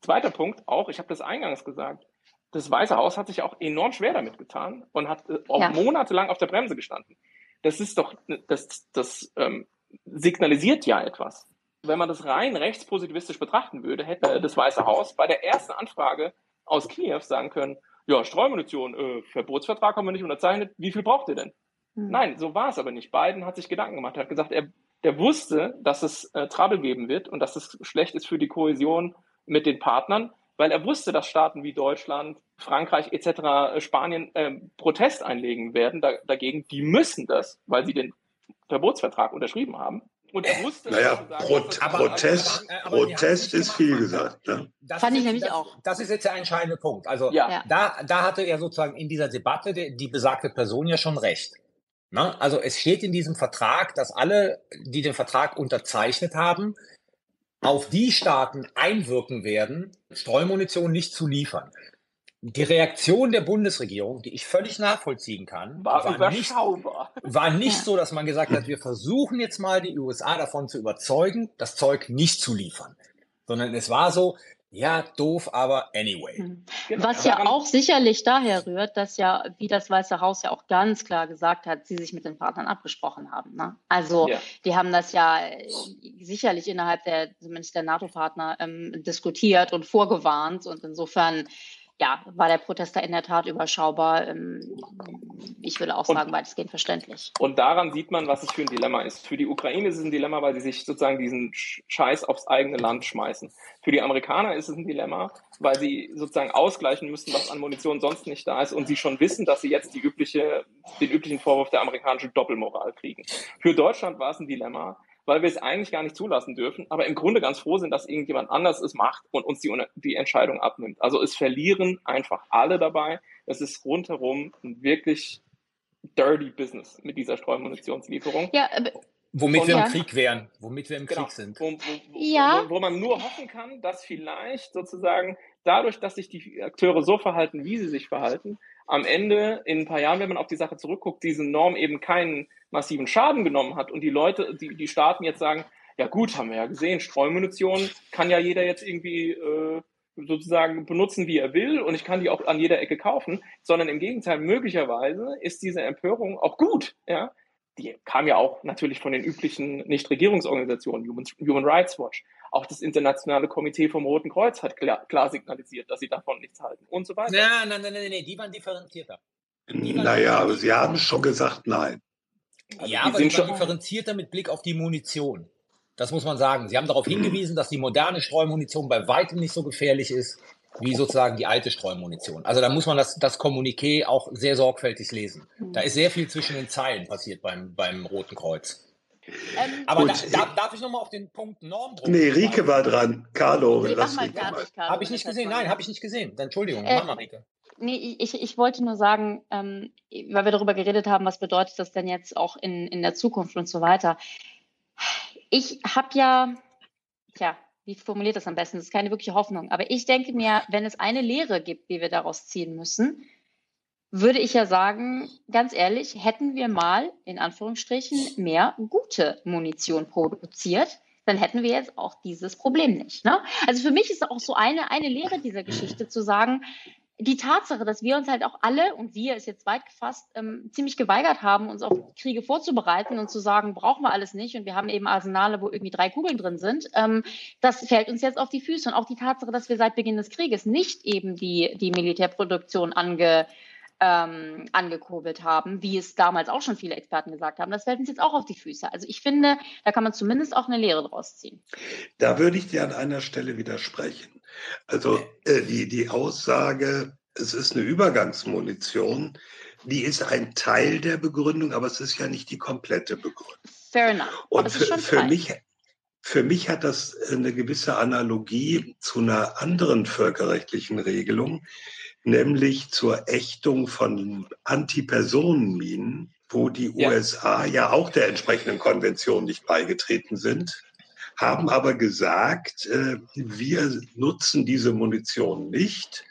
Zweiter Punkt, auch, ich habe das eingangs gesagt, das Weiße Haus hat sich auch enorm schwer damit getan und hat äh, auch ja. monatelang auf der Bremse gestanden. Das ist doch, das, das ähm, signalisiert ja etwas. Wenn man das rein rechtspositivistisch betrachten würde, hätte das Weiße Haus bei der ersten Anfrage aus Kiew sagen können, ja, Streumunition, äh, Verbotsvertrag haben wir nicht unterzeichnet, wie viel braucht ihr denn? Mhm. Nein, so war es aber nicht. Biden hat sich Gedanken gemacht, er hat gesagt, er, der wusste, dass es äh, Trouble geben wird und dass es schlecht ist für die Kohäsion mit den Partnern, weil er wusste, dass Staaten wie Deutschland, Frankreich etc., äh, Spanien äh, Protest einlegen werden da, dagegen. Die müssen das, weil sie den Verbotsvertrag unterschrieben haben.
Und er wusste, naja, Pro Protest, aber, aber Protest ist viel gesagt. Ne?
Das Fand
ich
nämlich
das,
auch.
Das ist jetzt der entscheidende Punkt. Also ja. da, da hatte er sozusagen in dieser Debatte die, die besagte Person ja schon recht. Ne? Also es steht in diesem Vertrag, dass alle, die den Vertrag unterzeichnet haben, auf die Staaten einwirken werden, Streumunition nicht zu liefern. Die Reaktion der Bundesregierung, die ich völlig nachvollziehen kann,
war, war nicht,
war nicht so, dass man gesagt hat, wir versuchen jetzt mal die USA davon zu überzeugen, das Zeug nicht zu liefern. Sondern es war so, ja, doof, aber anyway. Hm.
Genau. Was ja auch sicherlich daher rührt, dass ja, wie das Weiße Haus ja auch ganz klar gesagt hat, sie sich mit den Partnern abgesprochen haben. Ne? Also ja. die haben das ja äh, sicherlich innerhalb der, zumindest der NATO-Partner, ähm, diskutiert und vorgewarnt. Und insofern ja, war der Protest da in der Tat überschaubar. Ähm, ich würde auch sagen, und, weitestgehend verständlich.
Und daran sieht man, was es für ein Dilemma ist. Für die Ukraine ist es ein Dilemma, weil sie sich sozusagen diesen Scheiß aufs eigene Land schmeißen. Für die Amerikaner ist es ein Dilemma, weil sie sozusagen ausgleichen müssen, was an Munition sonst nicht da ist und sie schon wissen, dass sie jetzt die übliche, den üblichen Vorwurf der amerikanischen Doppelmoral kriegen. Für Deutschland war es ein Dilemma, weil wir es eigentlich gar nicht zulassen dürfen, aber im Grunde ganz froh sind, dass irgendjemand anders es macht und uns die, die Entscheidung abnimmt. Also es verlieren einfach alle dabei. Es ist rundherum ein wirklich dirty Business mit dieser Streumunitionslieferung.
Ja, Womit und, wir im Krieg wären, womit wir im genau, Krieg sind. Wo, wo,
ja. wo, wo, man nur hoffen kann, dass vielleicht sozusagen dadurch, dass sich die Akteure so verhalten, wie sie sich verhalten, am Ende in ein paar Jahren, wenn man auf die Sache zurückguckt, diese Norm eben keinen massiven Schaden genommen hat und die Leute, die, die Staaten jetzt sagen, ja gut, haben wir ja gesehen, Streumunition kann ja jeder jetzt irgendwie äh, sozusagen benutzen, wie er will und ich kann die auch an jeder Ecke kaufen, sondern im Gegenteil, möglicherweise ist diese Empörung auch gut, ja. Die kam ja auch natürlich von den üblichen Nichtregierungsorganisationen, Human, Human Rights Watch. Auch das Internationale Komitee vom Roten Kreuz hat klar, klar signalisiert, dass sie davon nichts halten und so weiter.
Nein, nein, nein, nein, nein, die waren differenzierter.
Die waren naja, aber sie haben schon gesagt, nein.
Also ja, aber sind schon differenzierter mit Blick auf die Munition. Das muss man sagen. Sie haben darauf hingewiesen, dass die moderne Streumunition bei weitem nicht so gefährlich ist wie sozusagen die alte Streumunition. Also da muss man das, das Kommuniqué auch sehr sorgfältig lesen. Da ist sehr viel zwischen den Zeilen passiert beim, beim Roten Kreuz. Ähm, aber da, da, darf ich nochmal auf den Punkt Normdruck?
Nee, Rike war dran. Carlo,
nee, lass mich mal. Habe ich nicht gesehen. Nein, habe ich nicht gesehen. Entschuldigung, äh, mach mal, Rike.
Nee, ich, ich wollte nur sagen, ähm, weil wir darüber geredet haben, was bedeutet das denn jetzt auch in, in der Zukunft und so weiter. Ich habe ja, tja, wie formuliert das am besten? Das ist keine wirkliche Hoffnung. Aber ich denke mir, wenn es eine Lehre gibt, die wir daraus ziehen müssen, würde ich ja sagen, ganz ehrlich, hätten wir mal in Anführungsstrichen mehr gute Munition produziert, dann hätten wir jetzt auch dieses Problem nicht. Ne? Also für mich ist auch so eine, eine Lehre dieser Geschichte zu sagen, die Tatsache, dass wir uns halt auch alle, und wir ist jetzt weit gefasst, ähm, ziemlich geweigert haben, uns auf Kriege vorzubereiten und zu sagen, brauchen wir alles nicht und wir haben eben Arsenale, wo irgendwie drei Kugeln drin sind, ähm, das fällt uns jetzt auf die Füße. Und auch die Tatsache, dass wir seit Beginn des Krieges nicht eben die, die Militärproduktion ange, ähm, angekurbelt haben, wie es damals auch schon viele Experten gesagt haben. Das fällt uns jetzt auch auf die Füße. Also ich finde, da kann man zumindest auch eine Lehre draus ziehen.
Da würde ich dir an einer Stelle widersprechen. Also äh, die, die Aussage, es ist eine Übergangsmunition, die ist ein Teil der Begründung, aber es ist ja nicht die komplette Begründung.
Fair enough.
Und für, für mich, für mich hat das eine gewisse Analogie zu einer anderen völkerrechtlichen Regelung, nämlich zur Ächtung von Antipersonenminen, wo die ja. USA ja auch der entsprechenden Konvention nicht beigetreten sind haben aber gesagt, äh, wir nutzen diese Munition nicht,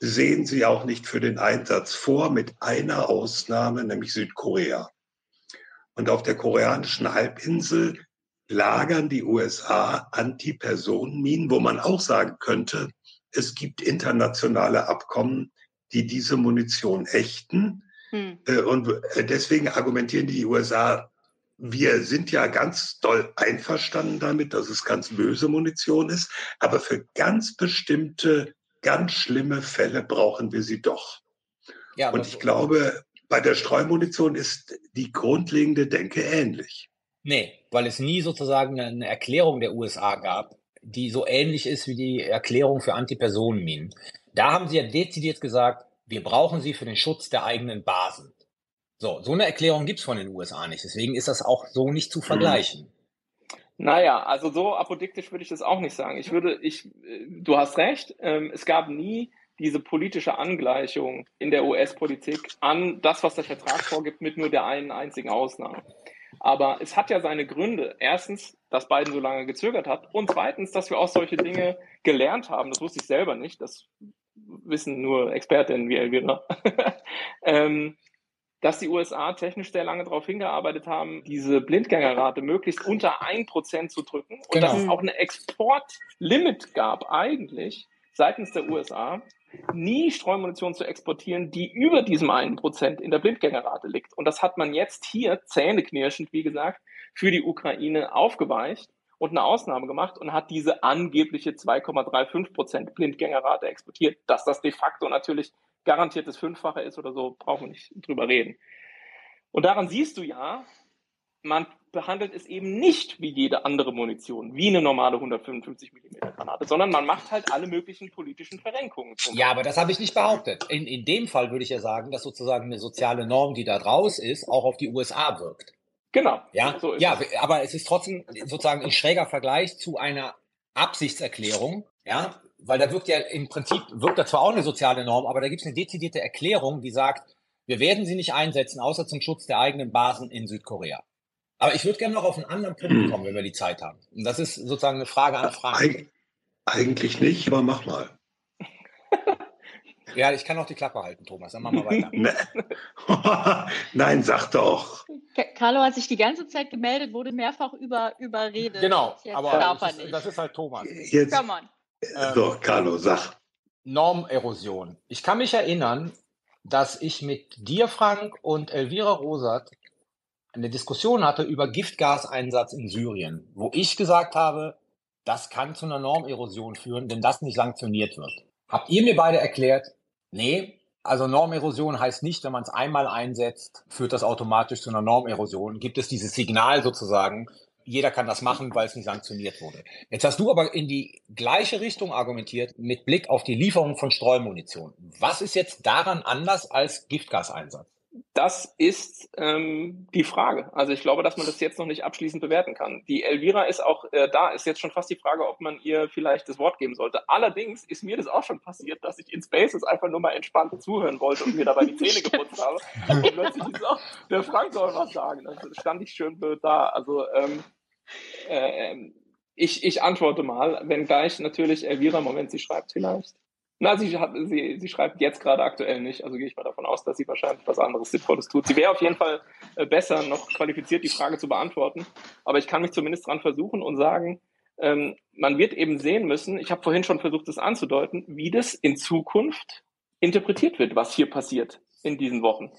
sehen sie auch nicht für den Einsatz vor, mit einer Ausnahme, nämlich Südkorea. Und auf der koreanischen Halbinsel lagern die USA Antipersonenminen, wo man auch sagen könnte, es gibt internationale Abkommen, die diese Munition ächten. Hm. Äh, und äh, deswegen argumentieren die USA, wir sind ja ganz doll einverstanden damit, dass es ganz böse Munition ist, aber für ganz bestimmte, ganz schlimme Fälle brauchen wir sie doch. Ja, Und ich glaube, bei der Streumunition ist die grundlegende Denke ähnlich.
Nee, weil es nie sozusagen eine Erklärung der USA gab, die so ähnlich ist wie die Erklärung für Antipersonenminen. Da haben sie ja dezidiert gesagt, wir brauchen sie für den Schutz der eigenen Basen. So, so eine Erklärung gibt es von den USA nicht. Deswegen ist das auch so nicht zu vergleichen.
Naja, also so apodiktisch würde ich das auch nicht sagen. Ich würde, ich, du hast recht, ähm, es gab nie diese politische Angleichung in der US-Politik an das, was der Vertrag vorgibt, mit nur der einen einzigen Ausnahme. Aber es hat ja seine Gründe. Erstens, dass Biden so lange gezögert hat. Und zweitens, dass wir auch solche Dinge gelernt haben. Das wusste ich selber nicht. Das wissen nur Expertinnen wie Elvira. ähm, dass die USA technisch sehr lange darauf hingearbeitet haben, diese Blindgängerrate möglichst unter ein Prozent zu drücken und genau. dass es auch eine Exportlimit gab eigentlich seitens der USA, nie Streumunition zu exportieren, die über diesem einen Prozent in der Blindgängerrate liegt. Und das hat man jetzt hier zähneknirschend, wie gesagt, für die Ukraine aufgeweicht und eine Ausnahme gemacht und hat diese angebliche 2,35 Prozent Blindgängerrate exportiert. Dass das de facto natürlich garantiertes Fünffache ist oder so, brauchen wir nicht drüber reden. Und daran siehst du ja, man behandelt es eben nicht wie jede andere Munition, wie eine normale 155 mm Granate, sondern man macht halt alle möglichen politischen Verrenkungen.
Ja, aber das habe ich nicht behauptet. In, in dem Fall würde ich ja sagen, dass sozusagen eine soziale Norm, die da draus ist, auch auf die USA wirkt.
Genau.
Ja, so ja es. aber es ist trotzdem sozusagen ein schräger Vergleich zu einer Absichtserklärung, ja, weil da wirkt ja im Prinzip, wirkt da zwar auch eine soziale Norm, aber da gibt es eine dezidierte Erklärung, die sagt, wir werden sie nicht einsetzen, außer zum Schutz der eigenen Basen in Südkorea. Aber ich würde gerne noch auf einen anderen Punkt hm. kommen, wenn wir die Zeit haben. Und das ist sozusagen eine Frage an Frank. Eig
eigentlich nicht, aber mach mal.
ja, ich kann auch die Klappe halten, Thomas. Dann machen wir weiter.
Ne. Nein, sag doch.
Carlo hat sich die ganze Zeit gemeldet, wurde mehrfach über, überredet.
Genau, aber das ist, das ist, halt Thomas.
Jetzt, Come on. Ähm, so, Carlo, sag.
Normerosion. Ich kann mich erinnern, dass ich mit dir, Frank, und Elvira Rosat eine Diskussion hatte über Giftgaseinsatz in Syrien, wo ich gesagt habe, das kann zu einer Normerosion führen, wenn das nicht sanktioniert wird. Habt ihr mir beide erklärt, nee, also Normerosion heißt nicht, wenn man es einmal einsetzt, führt das automatisch zu einer Normerosion. Gibt es dieses Signal sozusagen, jeder kann das machen, weil es nicht sanktioniert wurde. Jetzt hast du aber in die gleiche Richtung argumentiert mit Blick auf die Lieferung von Streumunition. Was ist jetzt daran anders als Giftgaseinsatz?
Das ist ähm, die Frage. Also ich glaube, dass man das jetzt noch nicht abschließend bewerten kann. Die Elvira ist auch äh, da, ist jetzt schon fast die Frage, ob man ihr vielleicht das Wort geben sollte. Allerdings ist mir das auch schon passiert, dass ich in Spaces einfach nur mal entspannt zuhören wollte und mir dabei die Zähne geputzt habe. Und plötzlich ist auch, der Frank soll was sagen. Also stand ich schön blöd da. Also ähm, äh, ich, ich antworte mal, wenn gleich natürlich Elvira, Moment, sie schreibt vielleicht. Na, sie, hat, sie, sie schreibt jetzt gerade aktuell nicht, also gehe ich mal davon aus, dass sie wahrscheinlich was anderes Sinnvolles tut. Sie wäre auf jeden Fall äh, besser noch qualifiziert, die Frage zu beantworten, aber ich kann mich zumindest dran versuchen und sagen, ähm, man wird eben sehen müssen, ich habe vorhin schon versucht, das anzudeuten, wie das in Zukunft interpretiert wird, was hier passiert in diesen Wochen.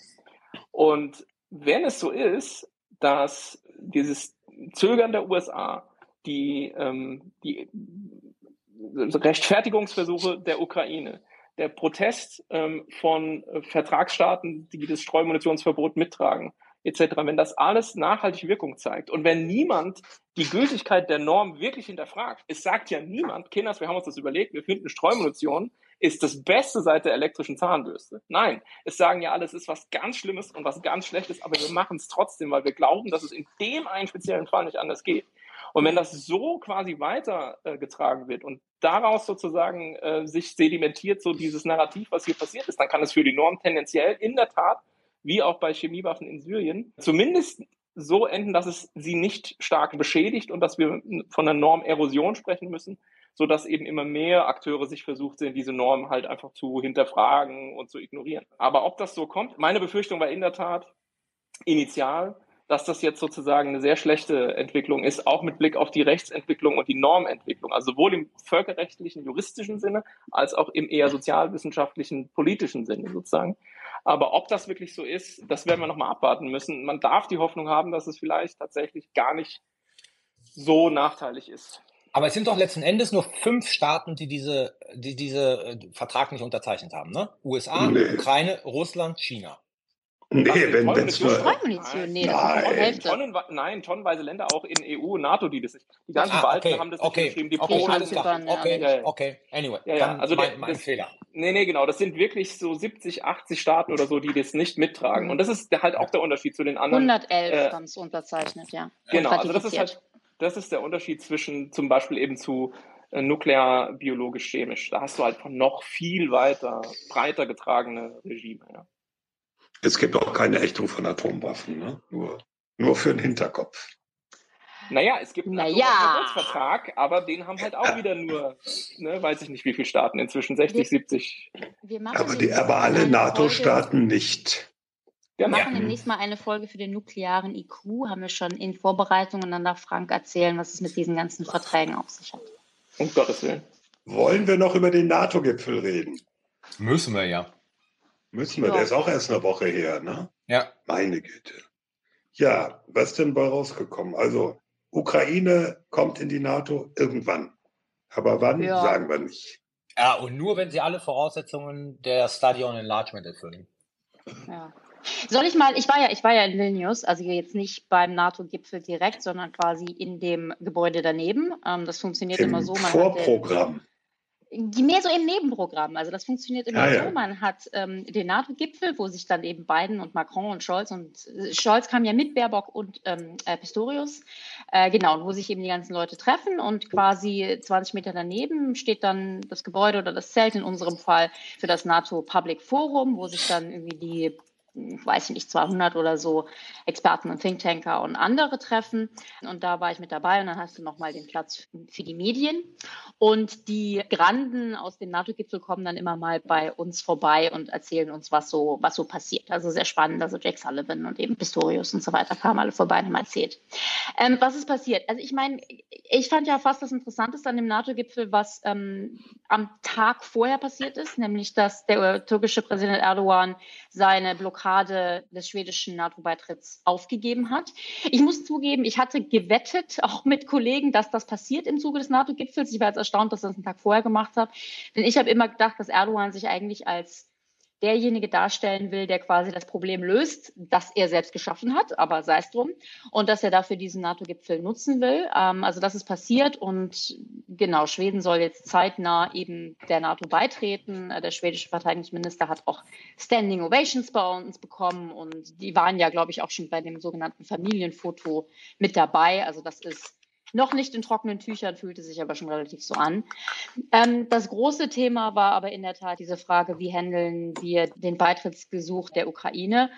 Und wenn es so ist, dass dieses Zögern der USA, die, ähm, die Rechtfertigungsversuche der Ukraine, der Protest ähm, von äh, Vertragsstaaten, die das Streumunitionsverbot mittragen, etc., wenn das alles nachhaltig Wirkung zeigt und wenn niemand die Gültigkeit der Norm wirklich hinterfragt, es sagt ja niemand, Kinders, wir haben uns das überlegt, wir finden Streumunition ist das Beste seit der elektrischen Zahnbürste. Nein, es sagen ja alle, es ist was ganz Schlimmes und was ganz Schlechtes, aber wir machen es trotzdem, weil wir glauben, dass es in dem einen speziellen Fall nicht anders geht. Und wenn das so quasi weitergetragen äh, wird und daraus sozusagen äh, sich sedimentiert so dieses Narrativ, was hier passiert ist, dann kann es für die Norm tendenziell in der Tat, wie auch bei Chemiewaffen in Syrien, zumindest so enden, dass es sie nicht stark beschädigt und dass wir von einer Normerosion sprechen müssen, so dass eben immer mehr Akteure sich versucht sehen, diese Norm halt einfach zu hinterfragen und zu ignorieren. Aber ob das so kommt, meine Befürchtung war in der Tat initial, dass das jetzt sozusagen eine sehr schlechte Entwicklung ist, auch mit Blick auf die Rechtsentwicklung und die Normentwicklung, also sowohl im völkerrechtlichen, juristischen Sinne als auch im eher sozialwissenschaftlichen, politischen Sinne sozusagen. Aber ob das wirklich so ist, das werden wir nochmal abwarten müssen. Man darf die Hoffnung haben, dass es vielleicht tatsächlich gar nicht so nachteilig ist.
Aber es sind doch letzten Endes nur fünf Staaten, die diese, die diese äh, Vertrag nicht unterzeichnet haben, ne? USA, nee. Ukraine, Russland, China.
Nee, wenn es nur...
Streumunition, nee, nein.
Tonnen, nein, tonnenweise Länder auch in EU und NATO, die das nicht. Die ganzen ah, Balten
okay,
haben das
okay,
nicht geschrieben. Die
okay, Polen sind dann, okay, ja, okay, anyway.
Ja, ja. Also
mein,
mein
das, Fehler.
Nee, nee, genau. Das sind wirklich so 70, 80 Staaten oder so, die das nicht mittragen. Und das ist halt auch der Unterschied zu den anderen.
111 äh, ganz unterzeichnet, ja.
Genau, also das ist halt, das ist der Unterschied zwischen zum Beispiel eben zu äh, nuklear, biologisch, chemisch. Da hast du halt noch viel weiter, breiter getragene Regime, ja.
Es gibt auch keine Ächtung von Atomwaffen, ne? nur, nur für den Hinterkopf.
Naja, es gibt einen
naja.
Vertrag, aber den haben halt auch wieder nur, ne, weiß ich nicht, wie viele Staaten inzwischen, 60, wir, 70.
Wir aber, die, aber alle NATO-Staaten nicht.
Wir machen ja. demnächst mal eine Folge für den nuklearen IQ, haben wir schon in Vorbereitung und dann darf Frank erzählen, was es mit diesen ganzen Verträgen auf sich hat.
Um Gottes Willen.
Wollen wir noch über den NATO-Gipfel reden?
Müssen wir ja.
Müssen wir, ja. der ist auch erst eine Woche her, ne?
Ja.
Meine Güte. Ja, was denn bei rausgekommen? Also Ukraine kommt in die NATO irgendwann. Aber wann, ja. sagen wir nicht.
Ja, und nur wenn sie alle Voraussetzungen der Stadion Enlargement erfüllen.
Ja. Soll ich mal, ich war ja, ich war ja in Vilnius, also jetzt nicht beim NATO-Gipfel direkt, sondern quasi in dem Gebäude daneben. Ähm, das funktioniert
Im
immer so.
Man Vorprogramm.
Die mehr so im Nebenprogramm. Also das funktioniert immer ja, so. Man hat ähm, den NATO-Gipfel, wo sich dann eben Biden und Macron und Scholz und äh, Scholz kam ja mit Baerbock und ähm, äh, Pistorius, äh, genau, wo sich eben die ganzen Leute treffen und quasi 20 Meter daneben steht dann das Gebäude oder das Zelt in unserem Fall für das NATO Public Forum, wo sich dann irgendwie die weiß ich nicht, 200 oder so Experten und Thinktanker und andere treffen. Und da war ich mit dabei und dann hast du nochmal den Platz für die Medien. Und die Granden aus dem NATO-Gipfel kommen dann immer mal bei uns vorbei und erzählen uns, was so, was so passiert. Also sehr spannend. Also Jack Sullivan und eben Pistorius und so weiter kamen alle vorbei und haben erzählt. Ähm, was ist passiert? Also ich meine, ich fand ja fast das Interessanteste an dem NATO-Gipfel, was ähm, am Tag vorher passiert ist, nämlich dass der türkische Präsident Erdogan seine Blockade Blockade des schwedischen NATO-Beitritts aufgegeben hat. Ich muss zugeben, ich hatte gewettet, auch mit Kollegen, dass das passiert im Zuge des NATO-Gipfels. Ich war jetzt erstaunt, dass er das einen Tag vorher gemacht hat. Denn ich habe immer gedacht, dass Erdogan sich eigentlich als derjenige darstellen will, der quasi das Problem löst, das er selbst geschaffen hat, aber sei es drum, und dass er dafür diesen NATO-Gipfel nutzen will. Ähm, also das ist passiert und genau, Schweden soll jetzt zeitnah eben der NATO beitreten. Äh, der schwedische Verteidigungsminister hat auch Standing Ovations bei uns bekommen und die waren ja, glaube ich, auch schon bei dem sogenannten Familienfoto mit dabei. Also das ist noch nicht in trockenen Tüchern, fühlte sich aber schon relativ so an. Ähm, das große Thema war aber in der Tat diese Frage, wie handeln wir den Beitrittsgesuch der Ukraine?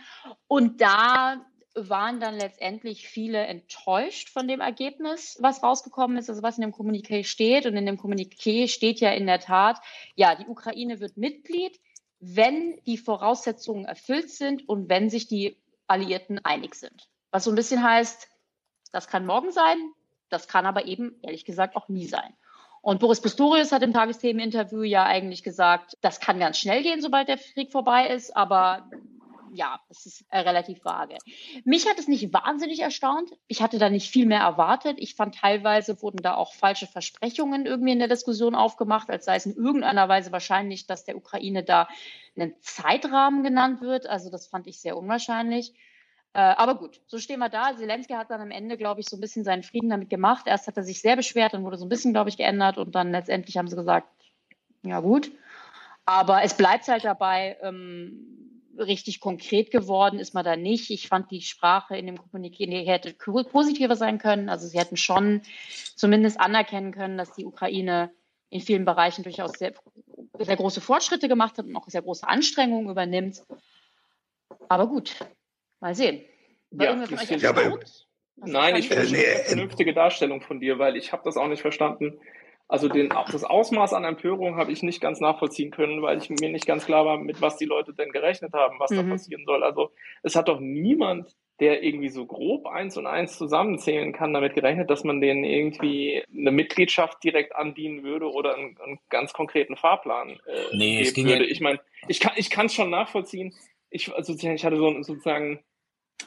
Und da waren dann letztendlich viele enttäuscht von dem Ergebnis, was rausgekommen ist, also was in dem Kommuniqué steht. Und in dem Kommuniqué steht ja in der Tat, ja, die Ukraine wird Mitglied, wenn die Voraussetzungen erfüllt sind und wenn sich die Alliierten einig sind. Was so ein bisschen heißt, das kann morgen sein, das kann aber eben, ehrlich gesagt, auch nie sein. Und Boris Pistorius hat im Tagesthemen-Interview ja eigentlich gesagt, das kann ganz schnell gehen, sobald der Krieg vorbei ist, aber ja, es ist äh, relativ vage. Mich hat es nicht wahnsinnig erstaunt. Ich hatte da nicht viel mehr erwartet. Ich fand teilweise wurden da auch falsche Versprechungen irgendwie in der Diskussion aufgemacht, als sei es in irgendeiner Weise wahrscheinlich, dass der Ukraine da ein Zeitrahmen genannt wird. Also das fand ich sehr unwahrscheinlich. Äh, aber gut, so stehen wir da. Zelensky hat dann am Ende, glaube ich, so ein bisschen seinen Frieden damit gemacht. Erst hat er sich sehr beschwert, dann wurde so ein bisschen, glaube ich, geändert und dann letztendlich haben sie gesagt, ja gut. Aber es bleibt halt dabei, ähm, richtig konkret geworden ist man da nicht. Ich fand die Sprache in dem Kommuniqué die hätte positiver sein können. Also sie hätten schon zumindest anerkennen können, dass die Ukraine in vielen Bereichen durchaus sehr, sehr große Fortschritte gemacht hat und auch sehr große Anstrengungen übernimmt. Aber gut, Mal sehen.
ja, ich ja, aber, Nein, ich finde äh, eine vernünftige Darstellung von dir, weil ich habe das auch nicht verstanden. Also den, das Ausmaß an Empörung habe ich nicht ganz nachvollziehen können, weil ich mir nicht ganz klar war, mit was die Leute denn gerechnet haben, was mhm. da passieren soll. Also es hat doch niemand, der irgendwie so grob eins und eins zusammenzählen kann, damit gerechnet, dass man denen irgendwie eine Mitgliedschaft direkt andienen würde oder einen, einen ganz konkreten Fahrplan äh, nee, geben würde. Ja ich meine, ich kann ich kann es schon nachvollziehen. Ich, also, ich hatte so sozusagen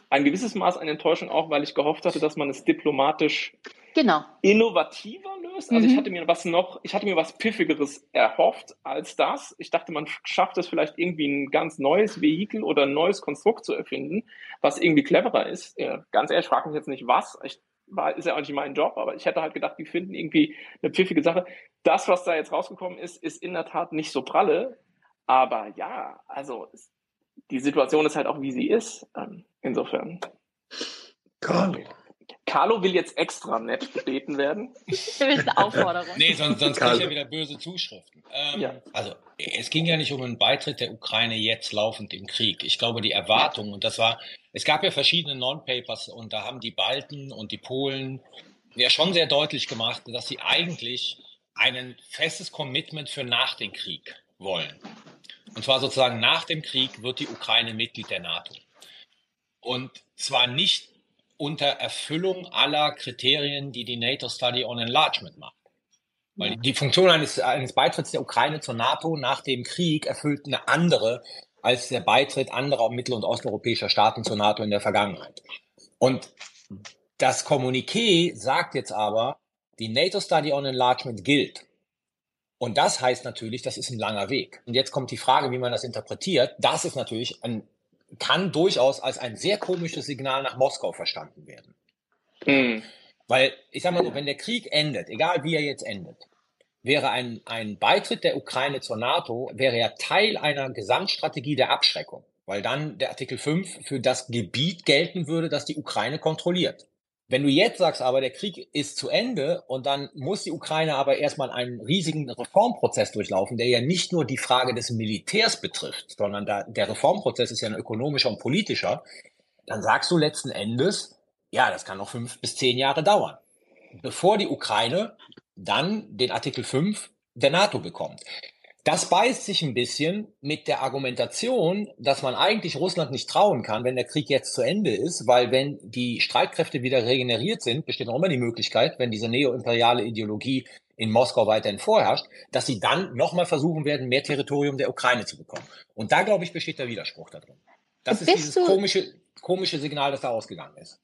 ein gewisses Maß an Enttäuschung auch, weil ich gehofft hatte, dass man es diplomatisch
genau.
innovativer löst. Also mhm. ich hatte mir was noch, ich hatte mir was Pfiffigeres erhofft als das. Ich dachte, man schafft es vielleicht irgendwie ein ganz neues Vehikel oder ein neues Konstrukt zu erfinden, was irgendwie cleverer ist. Ja, ganz ehrlich, frage mich jetzt nicht was. Ich war, ist ja auch nicht mein Job, aber ich hätte halt gedacht, die finden irgendwie eine pfiffige Sache. Das, was da jetzt rausgekommen ist, ist in der Tat nicht so pralle. Aber ja, also die Situation ist halt auch, wie sie ist. Ähm, insofern.
Carlo.
Carlo will jetzt extra nett gebeten werden.
Das ist eine Aufforderung.
nee, sonst, sonst kriege ich ja wieder böse Zuschriften. Ähm, ja. Also, es ging ja nicht um einen Beitritt der Ukraine jetzt laufend im Krieg. Ich glaube, die Erwartung, und das war, es gab ja verschiedene Non-Papers und da haben die Balten und die Polen ja schon sehr deutlich gemacht, dass sie eigentlich ein festes Commitment für nach dem Krieg wollen. Und zwar sozusagen nach dem Krieg wird die Ukraine Mitglied der NATO. Und zwar nicht unter Erfüllung aller Kriterien, die die NATO Study on Enlargement macht. Weil die Funktion eines, eines Beitritts der Ukraine zur NATO nach dem Krieg erfüllt eine andere als der Beitritt anderer mittel- und osteuropäischer Staaten zur NATO in der Vergangenheit. Und Das Kommuniqué sagt jetzt aber, die NATO Study on Enlargement gilt. Und das heißt natürlich, das ist ein langer Weg. Und jetzt kommt die Frage, wie man das interpretiert. Das ist natürlich ein, kann durchaus als ein sehr komisches Signal nach Moskau verstanden werden. Mhm. Weil, ich sag mal so, wenn der Krieg endet, egal wie er jetzt endet, wäre ein, ein Beitritt der Ukraine zur NATO, wäre ja Teil einer Gesamtstrategie der Abschreckung, weil dann der Artikel 5 für das Gebiet gelten würde, das die Ukraine kontrolliert. Wenn du jetzt sagst, aber der Krieg ist zu Ende und dann muss die Ukraine aber erstmal einen riesigen Reformprozess durchlaufen, der ja nicht nur die Frage des Militärs betrifft, sondern da, der Reformprozess ist ja ein ökonomischer und politischer, dann sagst du letzten Endes, ja, das kann noch fünf bis zehn Jahre dauern, bevor die Ukraine dann den Artikel 5 der NATO bekommt. Das beißt sich ein bisschen mit der Argumentation, dass man eigentlich Russland nicht trauen kann, wenn der Krieg jetzt zu Ende ist, weil wenn die Streitkräfte wieder regeneriert sind, besteht noch immer die Möglichkeit, wenn diese neoimperiale Ideologie in Moskau weiterhin vorherrscht, dass sie dann nochmal versuchen werden, mehr Territorium der Ukraine zu bekommen. Und da, glaube ich, besteht der Widerspruch da drin. Das Bist ist dieses komische, komische Signal, das da ausgegangen ist.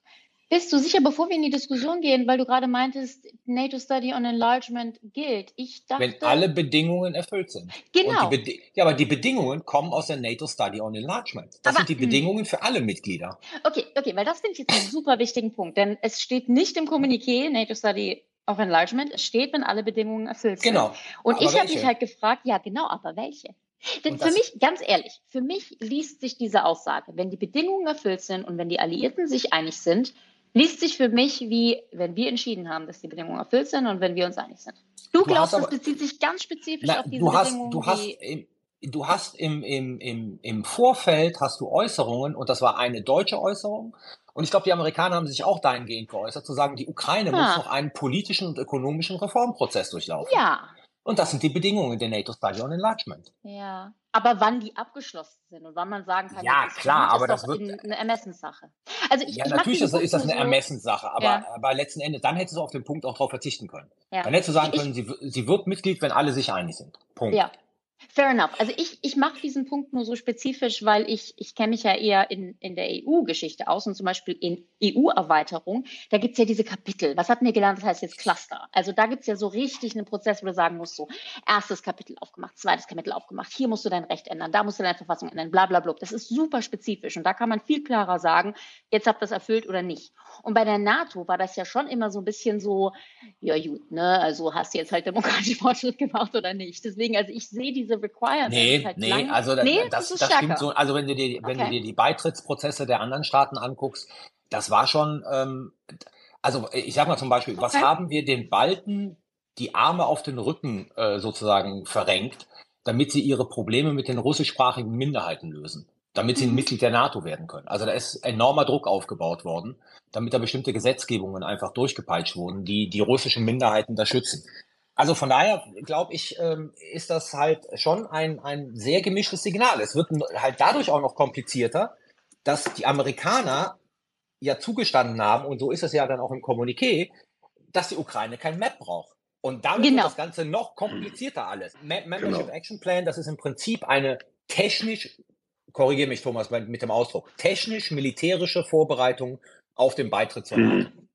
Bist du sicher, bevor wir in die Diskussion gehen, weil du gerade meintest, NATO Study on Enlargement gilt? Ich dachte.
Wenn alle Bedingungen erfüllt sind.
Genau.
ja, aber die Bedingungen kommen aus der NATO Study on Enlargement. Das aber, sind die hm. Bedingungen für alle Mitglieder.
Okay, okay, weil das finde ich jetzt einen super wichtigen Punkt, denn es steht nicht im Kommuniqué NATO Study of Enlargement, es steht, wenn alle Bedingungen erfüllt sind.
Genau.
Und ich habe mich halt gefragt, ja, genau, aber welche? Denn für mich, ganz ehrlich, für mich liest sich diese Aussage, wenn die Bedingungen erfüllt sind und wenn die Alliierten sich einig sind, liest sich für mich wie, wenn wir entschieden haben, dass die Bedingungen erfüllt sind und wenn wir uns einig sind. Du, du glaubst, das bezieht sich ganz spezifisch na, auf diese
du hast,
Bedingungen.
Du hast, im, du hast im, im, im, im Vorfeld hast du Äußerungen und das war eine deutsche Äußerung. Und ich glaube, die Amerikaner haben sich auch dahingehend geäußert, zu sagen, die Ukraine ah. muss noch einen politischen und ökonomischen Reformprozess durchlaufen.
Ja.
Und das sind die Bedingungen der NATO Study on Enlargement.
Ja. Aber wann die abgeschlossen sind und wann man sagen kann,
ja, klar, aber das wird
eine Ermessenssache. Also ich,
ja,
ich
natürlich ist, ist, das eine Ermessenssache, aber, ja. aber letzten Endes, dann hättest du auf den Punkt auch darauf verzichten können. Ja. Dann hättest du sagen können, sie, sie wird Mitglied, wenn alle sich einig sind. Punkt.
Ja, Fair enough. Also ich, ich mache diesen Punkt nur so spezifisch, weil ich, ich kenne mich ja eher in, in der EU-Geschichte aus und zum Beispiel in EU-Erweiterung, da gibt's ja diese Kapitel. Was hatten wir gelernt? Das heißt jetzt Cluster. Also da gibt's ja so richtig einen Prozess, wo du sagen musst, so erstes Kapitel aufgemacht, zweites Kapitel aufgemacht, hier musst du dein Recht ändern, da musst du deine Verfassung ändern, bla bla bla. Das ist super spezifisch und da kann man viel klarer sagen, jetzt habt ihr das erfüllt oder nicht. Und bei der NATO war das ja schon immer so ein bisschen so, ja gut, ne, also hast du jetzt halt demokratischen Fortschritt gemacht oder nicht. Deswegen, also ich sehe diese Requirements
nee,
halt
nee, lang. Also nee, das, das, das stimmt so. Also wenn du dir, wenn okay. du dir die Beitrittsprozesse der anderen Staaten anguckst, das war schon, ähm, also ich sag mal zum Beispiel, okay. was haben wir den Balten die Arme auf den Rücken äh, sozusagen verrenkt, damit sie ihre Probleme mit den russischsprachigen Minderheiten lösen? damit sie ein mhm. Mitglied der NATO werden können. Also da ist enormer Druck aufgebaut worden, damit da bestimmte Gesetzgebungen einfach durchgepeitscht wurden, die die russischen Minderheiten da schützen. Also von daher glaube ich, ähm, ist das halt schon ein, ein sehr gemischtes Signal. Es wird halt dadurch auch noch komplizierter, dass die Amerikaner ja zugestanden haben, und so ist es ja dann auch im Kommuniqué, dass die Ukraine kein Map braucht. Und damit genau. wird das Ganze noch komplizierter alles. Membership genau. Action Plan, das ist im Prinzip eine technisch korrigiere mich Thomas mit dem Ausdruck, technisch-militärische Vorbereitung auf den Beitritt zur NATO. Mhm.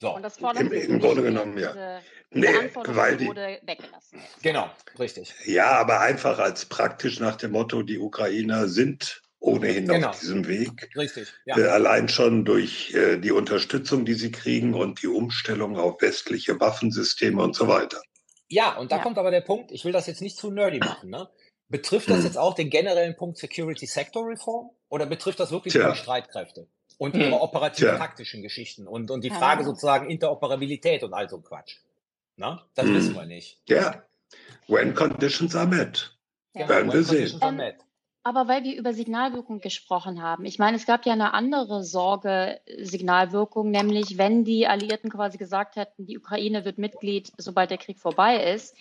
So. Und das Im,
im Grunde genommen, ja.
Diese, nee, weil die, wurde weggelassen.
Genau, richtig.
Ja, aber einfach als praktisch nach dem Motto, die Ukrainer sind ohnehin genau. auf diesem Weg.
Richtig. Ja.
Äh, allein schon durch äh, die Unterstützung, die sie kriegen und die Umstellung auf westliche Waffensysteme und so weiter.
Ja, und da ja. kommt aber der Punkt, ich will das jetzt nicht zu nerdy machen, ne? Betrifft das hm. jetzt auch den generellen Punkt Security Sector Reform oder betrifft das wirklich Tja. die Streitkräfte und hm. ihre operativ-taktischen Geschichten und, und die Frage sozusagen Interoperabilität und all so Quatsch? Na, das hm. wissen wir nicht.
Ja, when conditions are met. Ja. Werden wir sehen.
Aber weil wir über Signalwirkung gesprochen haben, ich meine, es gab ja eine andere Sorge, Signalwirkung, nämlich wenn die Alliierten quasi gesagt hätten, die Ukraine wird Mitglied, sobald der Krieg vorbei ist,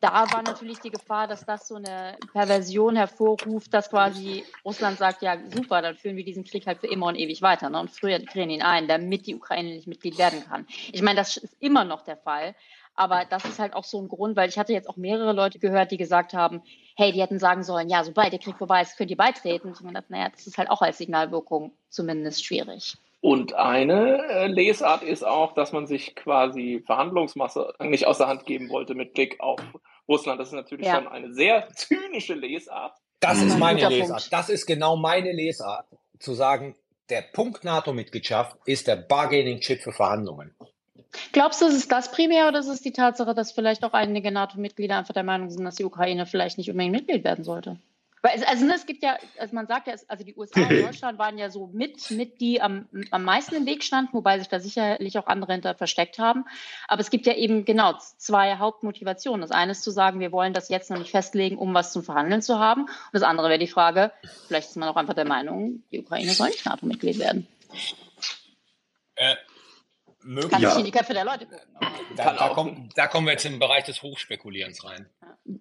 da war natürlich die Gefahr, dass das so eine Perversion hervorruft, dass quasi Russland sagt, ja super, dann führen wir diesen Krieg halt für immer und ewig weiter ne, und früher drehen ihn ein, damit die Ukraine nicht Mitglied werden kann. Ich meine, das ist immer noch der Fall. Aber das ist halt auch so ein Grund, weil ich hatte jetzt auch mehrere Leute gehört, die gesagt haben, hey, die hätten sagen sollen, ja, sobald der Krieg vorbei ist, könnt ihr beitreten. Und ich habe gedacht, naja, das ist halt auch als Signalwirkung zumindest schwierig.
Und eine äh, Lesart ist auch, dass man sich quasi Verhandlungsmasse nicht aus der Hand geben wollte mit Blick auf Russland. Das ist natürlich ja. schon eine sehr zynische Lesart.
Das ist meine Lesart. Punkt. Das ist genau meine Lesart, zu sagen, der Punkt NATO-Mitgliedschaft ist der Bargaining-Chip für Verhandlungen.
Glaubst du, ist es das primär oder ist es die Tatsache, dass vielleicht auch einige NATO-Mitglieder einfach der Meinung sind, dass die Ukraine vielleicht nicht unbedingt Mitglied werden sollte? Weil es, also ne, es gibt ja, also man sagt ja, also die USA und Deutschland waren ja so mit, mit die am, am meisten im Weg standen, wobei sich da sicherlich auch andere hinter versteckt haben. Aber es gibt ja eben genau zwei Hauptmotivationen. Das eine ist zu sagen, wir wollen das jetzt noch nicht festlegen, um was zum Verhandeln zu haben. Und das andere wäre die Frage, vielleicht ist man auch einfach der Meinung, die Ukraine soll nicht NATO-Mitglied werden.
Äh,
möglich. Kann ja. ich in die Köpfe der Leute gucken.
Da, da, kommen, da kommen wir jetzt in den Bereich des Hochspekulierens rein.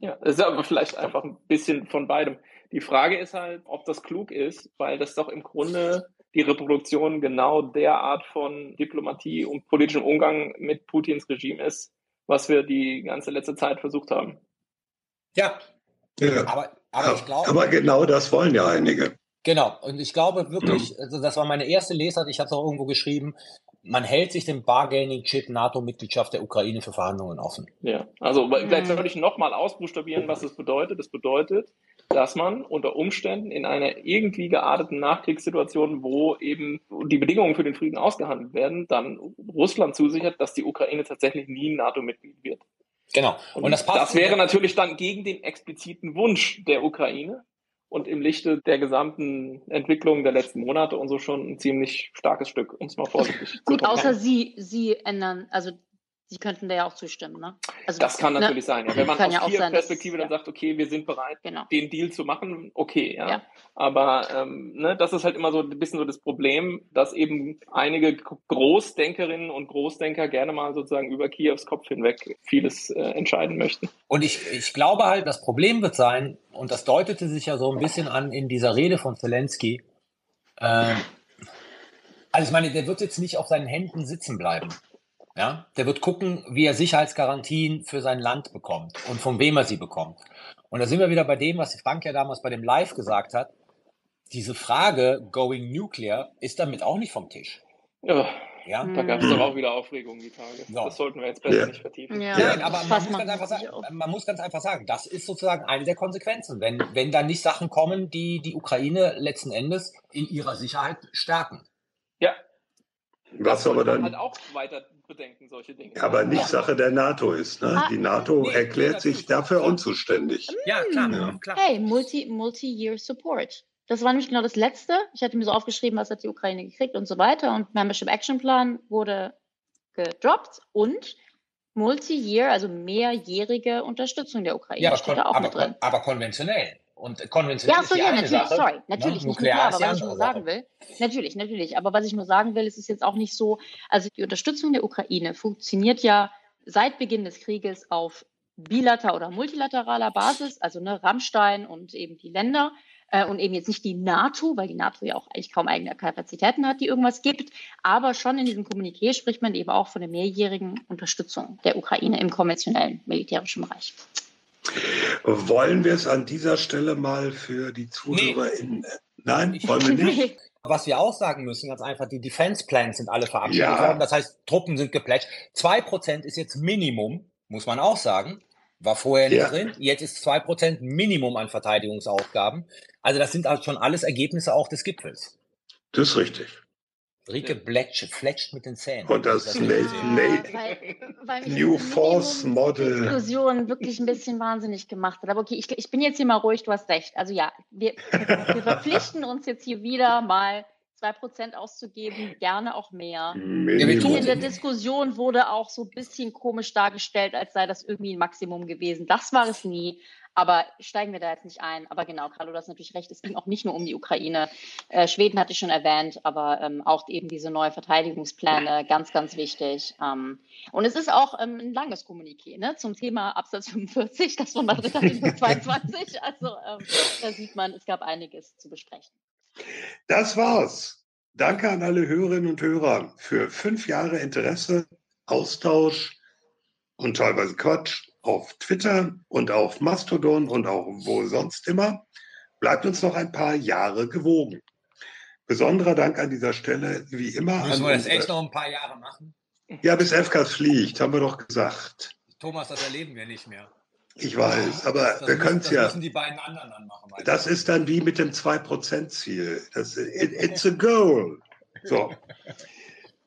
Ja, das ist aber vielleicht einfach ein bisschen von beidem. Die Frage ist halt, ob das klug ist, weil das doch im Grunde die Reproduktion genau der Art von Diplomatie und politischem Umgang mit Putins Regime ist, was wir die ganze letzte Zeit versucht haben.
Ja,
ja. Aber, aber, ich glaube, aber genau das wollen ja einige.
Genau, und ich glaube wirklich, also das war meine erste Lesart, ich habe es auch irgendwo geschrieben, man hält sich den Bargaining-Chip NATO-Mitgliedschaft der Ukraine für Verhandlungen offen.
Ja, also vielleicht soll ich nochmal ausbuchstabieren, was das bedeutet. Das bedeutet, dass man unter Umständen in einer irgendwie gearteten Nachkriegssituation, wo eben die Bedingungen für den Frieden ausgehandelt werden, dann Russland zusichert, dass die Ukraine tatsächlich nie NATO-Mitglied wird.
Genau.
Und, Und das, passt das wäre natürlich dann gegen den expliziten Wunsch der Ukraine, und im Lichte der gesamten Entwicklung der letzten Monate und so schon ein ziemlich starkes Stück, um es mal vorsichtig zu
Gut, außer Sie, Sie ändern, also Sie könnten da ja auch zustimmen, ne?
Also, das kann ne? natürlich sein, ja. Wenn man aus ja vier Perspektive dann ja. sagt, okay, wir sind bereit, genau. den Deal zu machen, okay, ja. ja. Aber ähm, ne, das ist halt immer so ein bisschen so das Problem, dass eben einige Großdenkerinnen und Großdenker gerne mal sozusagen über Kiews Kopf hinweg vieles äh, entscheiden möchten.
Und ich, ich glaube halt, das Problem wird sein, und das deutete sich ja so ein bisschen an in dieser Rede von Zelensky, äh, also ich meine, der wird jetzt nicht auf seinen Händen sitzen bleiben. Ja, der wird gucken, wie er Sicherheitsgarantien für sein Land bekommt und von wem er sie bekommt. Und da sind wir wieder bei dem, was Frank ja damals bei dem Live gesagt hat. Diese Frage, going nuclear, ist damit auch nicht vom Tisch.
Ja, ja? Da gab es doch auch wieder Aufregung die Tage. So. Das sollten wir jetzt besser ja. nicht vertiefen. Ja,
ja aber man muss, ganz einfach sagen, man muss ganz einfach sagen, das ist sozusagen eine der Konsequenzen, wenn, wenn da nicht Sachen kommen, die die Ukraine letzten Endes in ihrer Sicherheit stärken.
Ja.
Was aber dann
halt auch weiter bedenken, solche Dinge.
Aber nicht Sache der NATO ist. Ne? Die NATO nee, erklärt sich dafür unzuständig.
Ja, klar. Ja. klar.
Hey, Multi-Year Multi Support. Das war nämlich genau das Letzte. Ich hatte mir so aufgeschrieben, was hat die Ukraine gekriegt und so weiter. Und Membership Action Plan wurde gedroppt und Multi-Year, also mehrjährige Unterstützung der Ukraine
ja, steht da auch aber, mit drin. Aber konventionell. Und konventionell ja, so, ist die ja,
natürlich,
Sache,
sorry, ne? natürlich ne? nicht nuklear, aber was ich nur sagen will, natürlich, natürlich, aber was ich nur sagen will, ist es jetzt auch nicht so, also die Unterstützung der Ukraine funktioniert ja seit Beginn des Krieges auf bilater oder multilateraler Basis, also ne, Rammstein und eben die Länder äh, und eben jetzt nicht die NATO, weil die NATO ja auch eigentlich kaum eigene Kapazitäten hat, die irgendwas gibt, aber schon in diesem Kommuniqué spricht man eben auch von der mehrjährigen Unterstützung der Ukraine im konventionellen militärischen Bereich.
Wollen wir es an dieser Stelle mal für die Zuhörer nee. in. Nein, wollen wir nicht.
Was wir auch sagen müssen, ganz einfach, die Defense Plans sind alle verabschiedet ja. worden. Das heißt, Truppen sind geplätscht. Zwei Prozent ist jetzt Minimum, muss man auch sagen. War vorher nicht ja. drin. Jetzt ist zwei Prozent Minimum an Verteidigungsaufgaben. Also das sind halt schon alles Ergebnisse auch des Gipfels.
Das ist richtig.
Rike Bletsch, fletscht mit den Zähnen.
Und das, das ja, weil, weil New Force Model.
Diskussion wirklich ein bisschen wahnsinnig gemacht hat. Aber okay, ich, ich bin jetzt hier mal ruhig, du hast recht. Also ja, wir, wir verpflichten uns jetzt hier wieder mal 2% auszugeben, gerne auch mehr. Minimum. In der Diskussion wurde auch so ein bisschen komisch dargestellt, als sei das irgendwie ein Maximum gewesen. Das war es nie. Aber steigen wir da jetzt nicht ein. Aber genau, Carlo, du hast natürlich recht. Es ging auch nicht nur um die Ukraine. Äh, Schweden hatte ich schon erwähnt, aber ähm, auch eben diese neue Verteidigungspläne, ganz, ganz wichtig. Ähm, und es ist auch ähm, ein langes Kommuniqué ne, zum Thema Absatz 45, das von Madrid Artikel 22. Also ähm, da sieht man, es gab einiges zu besprechen.
Das war's. Danke an alle Hörerinnen und Hörer für fünf Jahre Interesse, Austausch und teilweise Quatsch auf Twitter und auf Mastodon und auch wo sonst immer. Bleibt uns noch ein paar Jahre gewogen. Besonderer Dank an dieser Stelle, wie immer.
Müssen wir das echt noch ein paar Jahre machen?
Ja, bis FKs fliegt, haben wir doch gesagt.
Thomas, das erleben wir nicht mehr.
Ich weiß, aber das wir können es ja.
müssen die beiden anderen dann machen.
Das ist dann wie mit dem 2%-Ziel. It, it's a goal. So.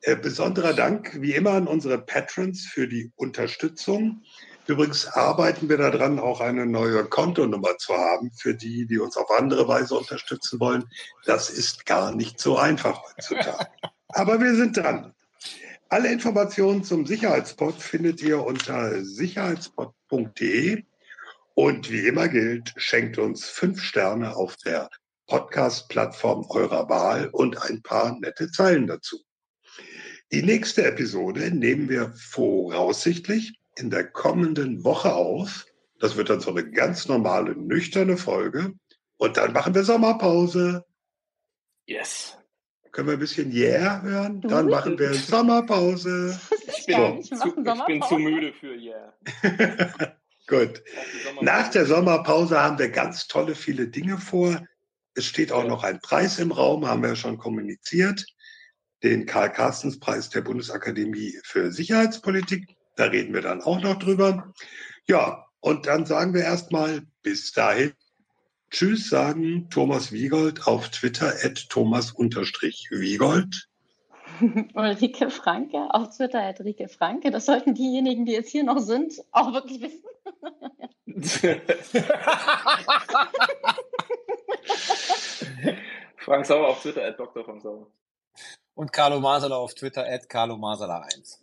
Äh, besonderer Dank, wie immer, an unsere Patrons für die Unterstützung. Übrigens arbeiten wir daran, auch eine neue Kontonummer zu haben für die, die uns auf andere Weise unterstützen wollen. Das ist gar nicht so einfach heutzutage. Aber wir sind dran. Alle Informationen zum Sicherheitspot findet ihr unter sicherheitspot.de. Und wie immer gilt, schenkt uns fünf Sterne auf der Podcast-Plattform eurer Wahl und ein paar nette Zeilen dazu. Die nächste Episode nehmen wir voraussichtlich in der kommenden Woche auf. Das wird dann so eine ganz normale, nüchterne Folge. Und dann machen wir Sommerpause.
Yes.
Können wir ein bisschen Yeah hören? Dann machen wir Sommerpause.
Ich bin, so. zu, ich bin zu müde für Yeah.
Gut. Nach der Sommerpause haben wir ganz tolle, viele Dinge vor. Es steht auch noch ein Preis im Raum, haben wir ja schon kommuniziert den Karl-Carstens-Preis der Bundesakademie für Sicherheitspolitik. Da reden wir dann auch noch drüber. Ja, und dann sagen wir erstmal bis dahin. Tschüss sagen Thomas Wiegold auf Twitter at Thomas-Wiegold.
Ulrike Franke auf Twitter at Rike Franke. Das sollten diejenigen, die jetzt hier noch sind, auch wirklich wissen.
Frank Sauer auf Twitter at Dr. Frank Sauer
und Carlo Masala auf Twitter at Carlo Masala 1.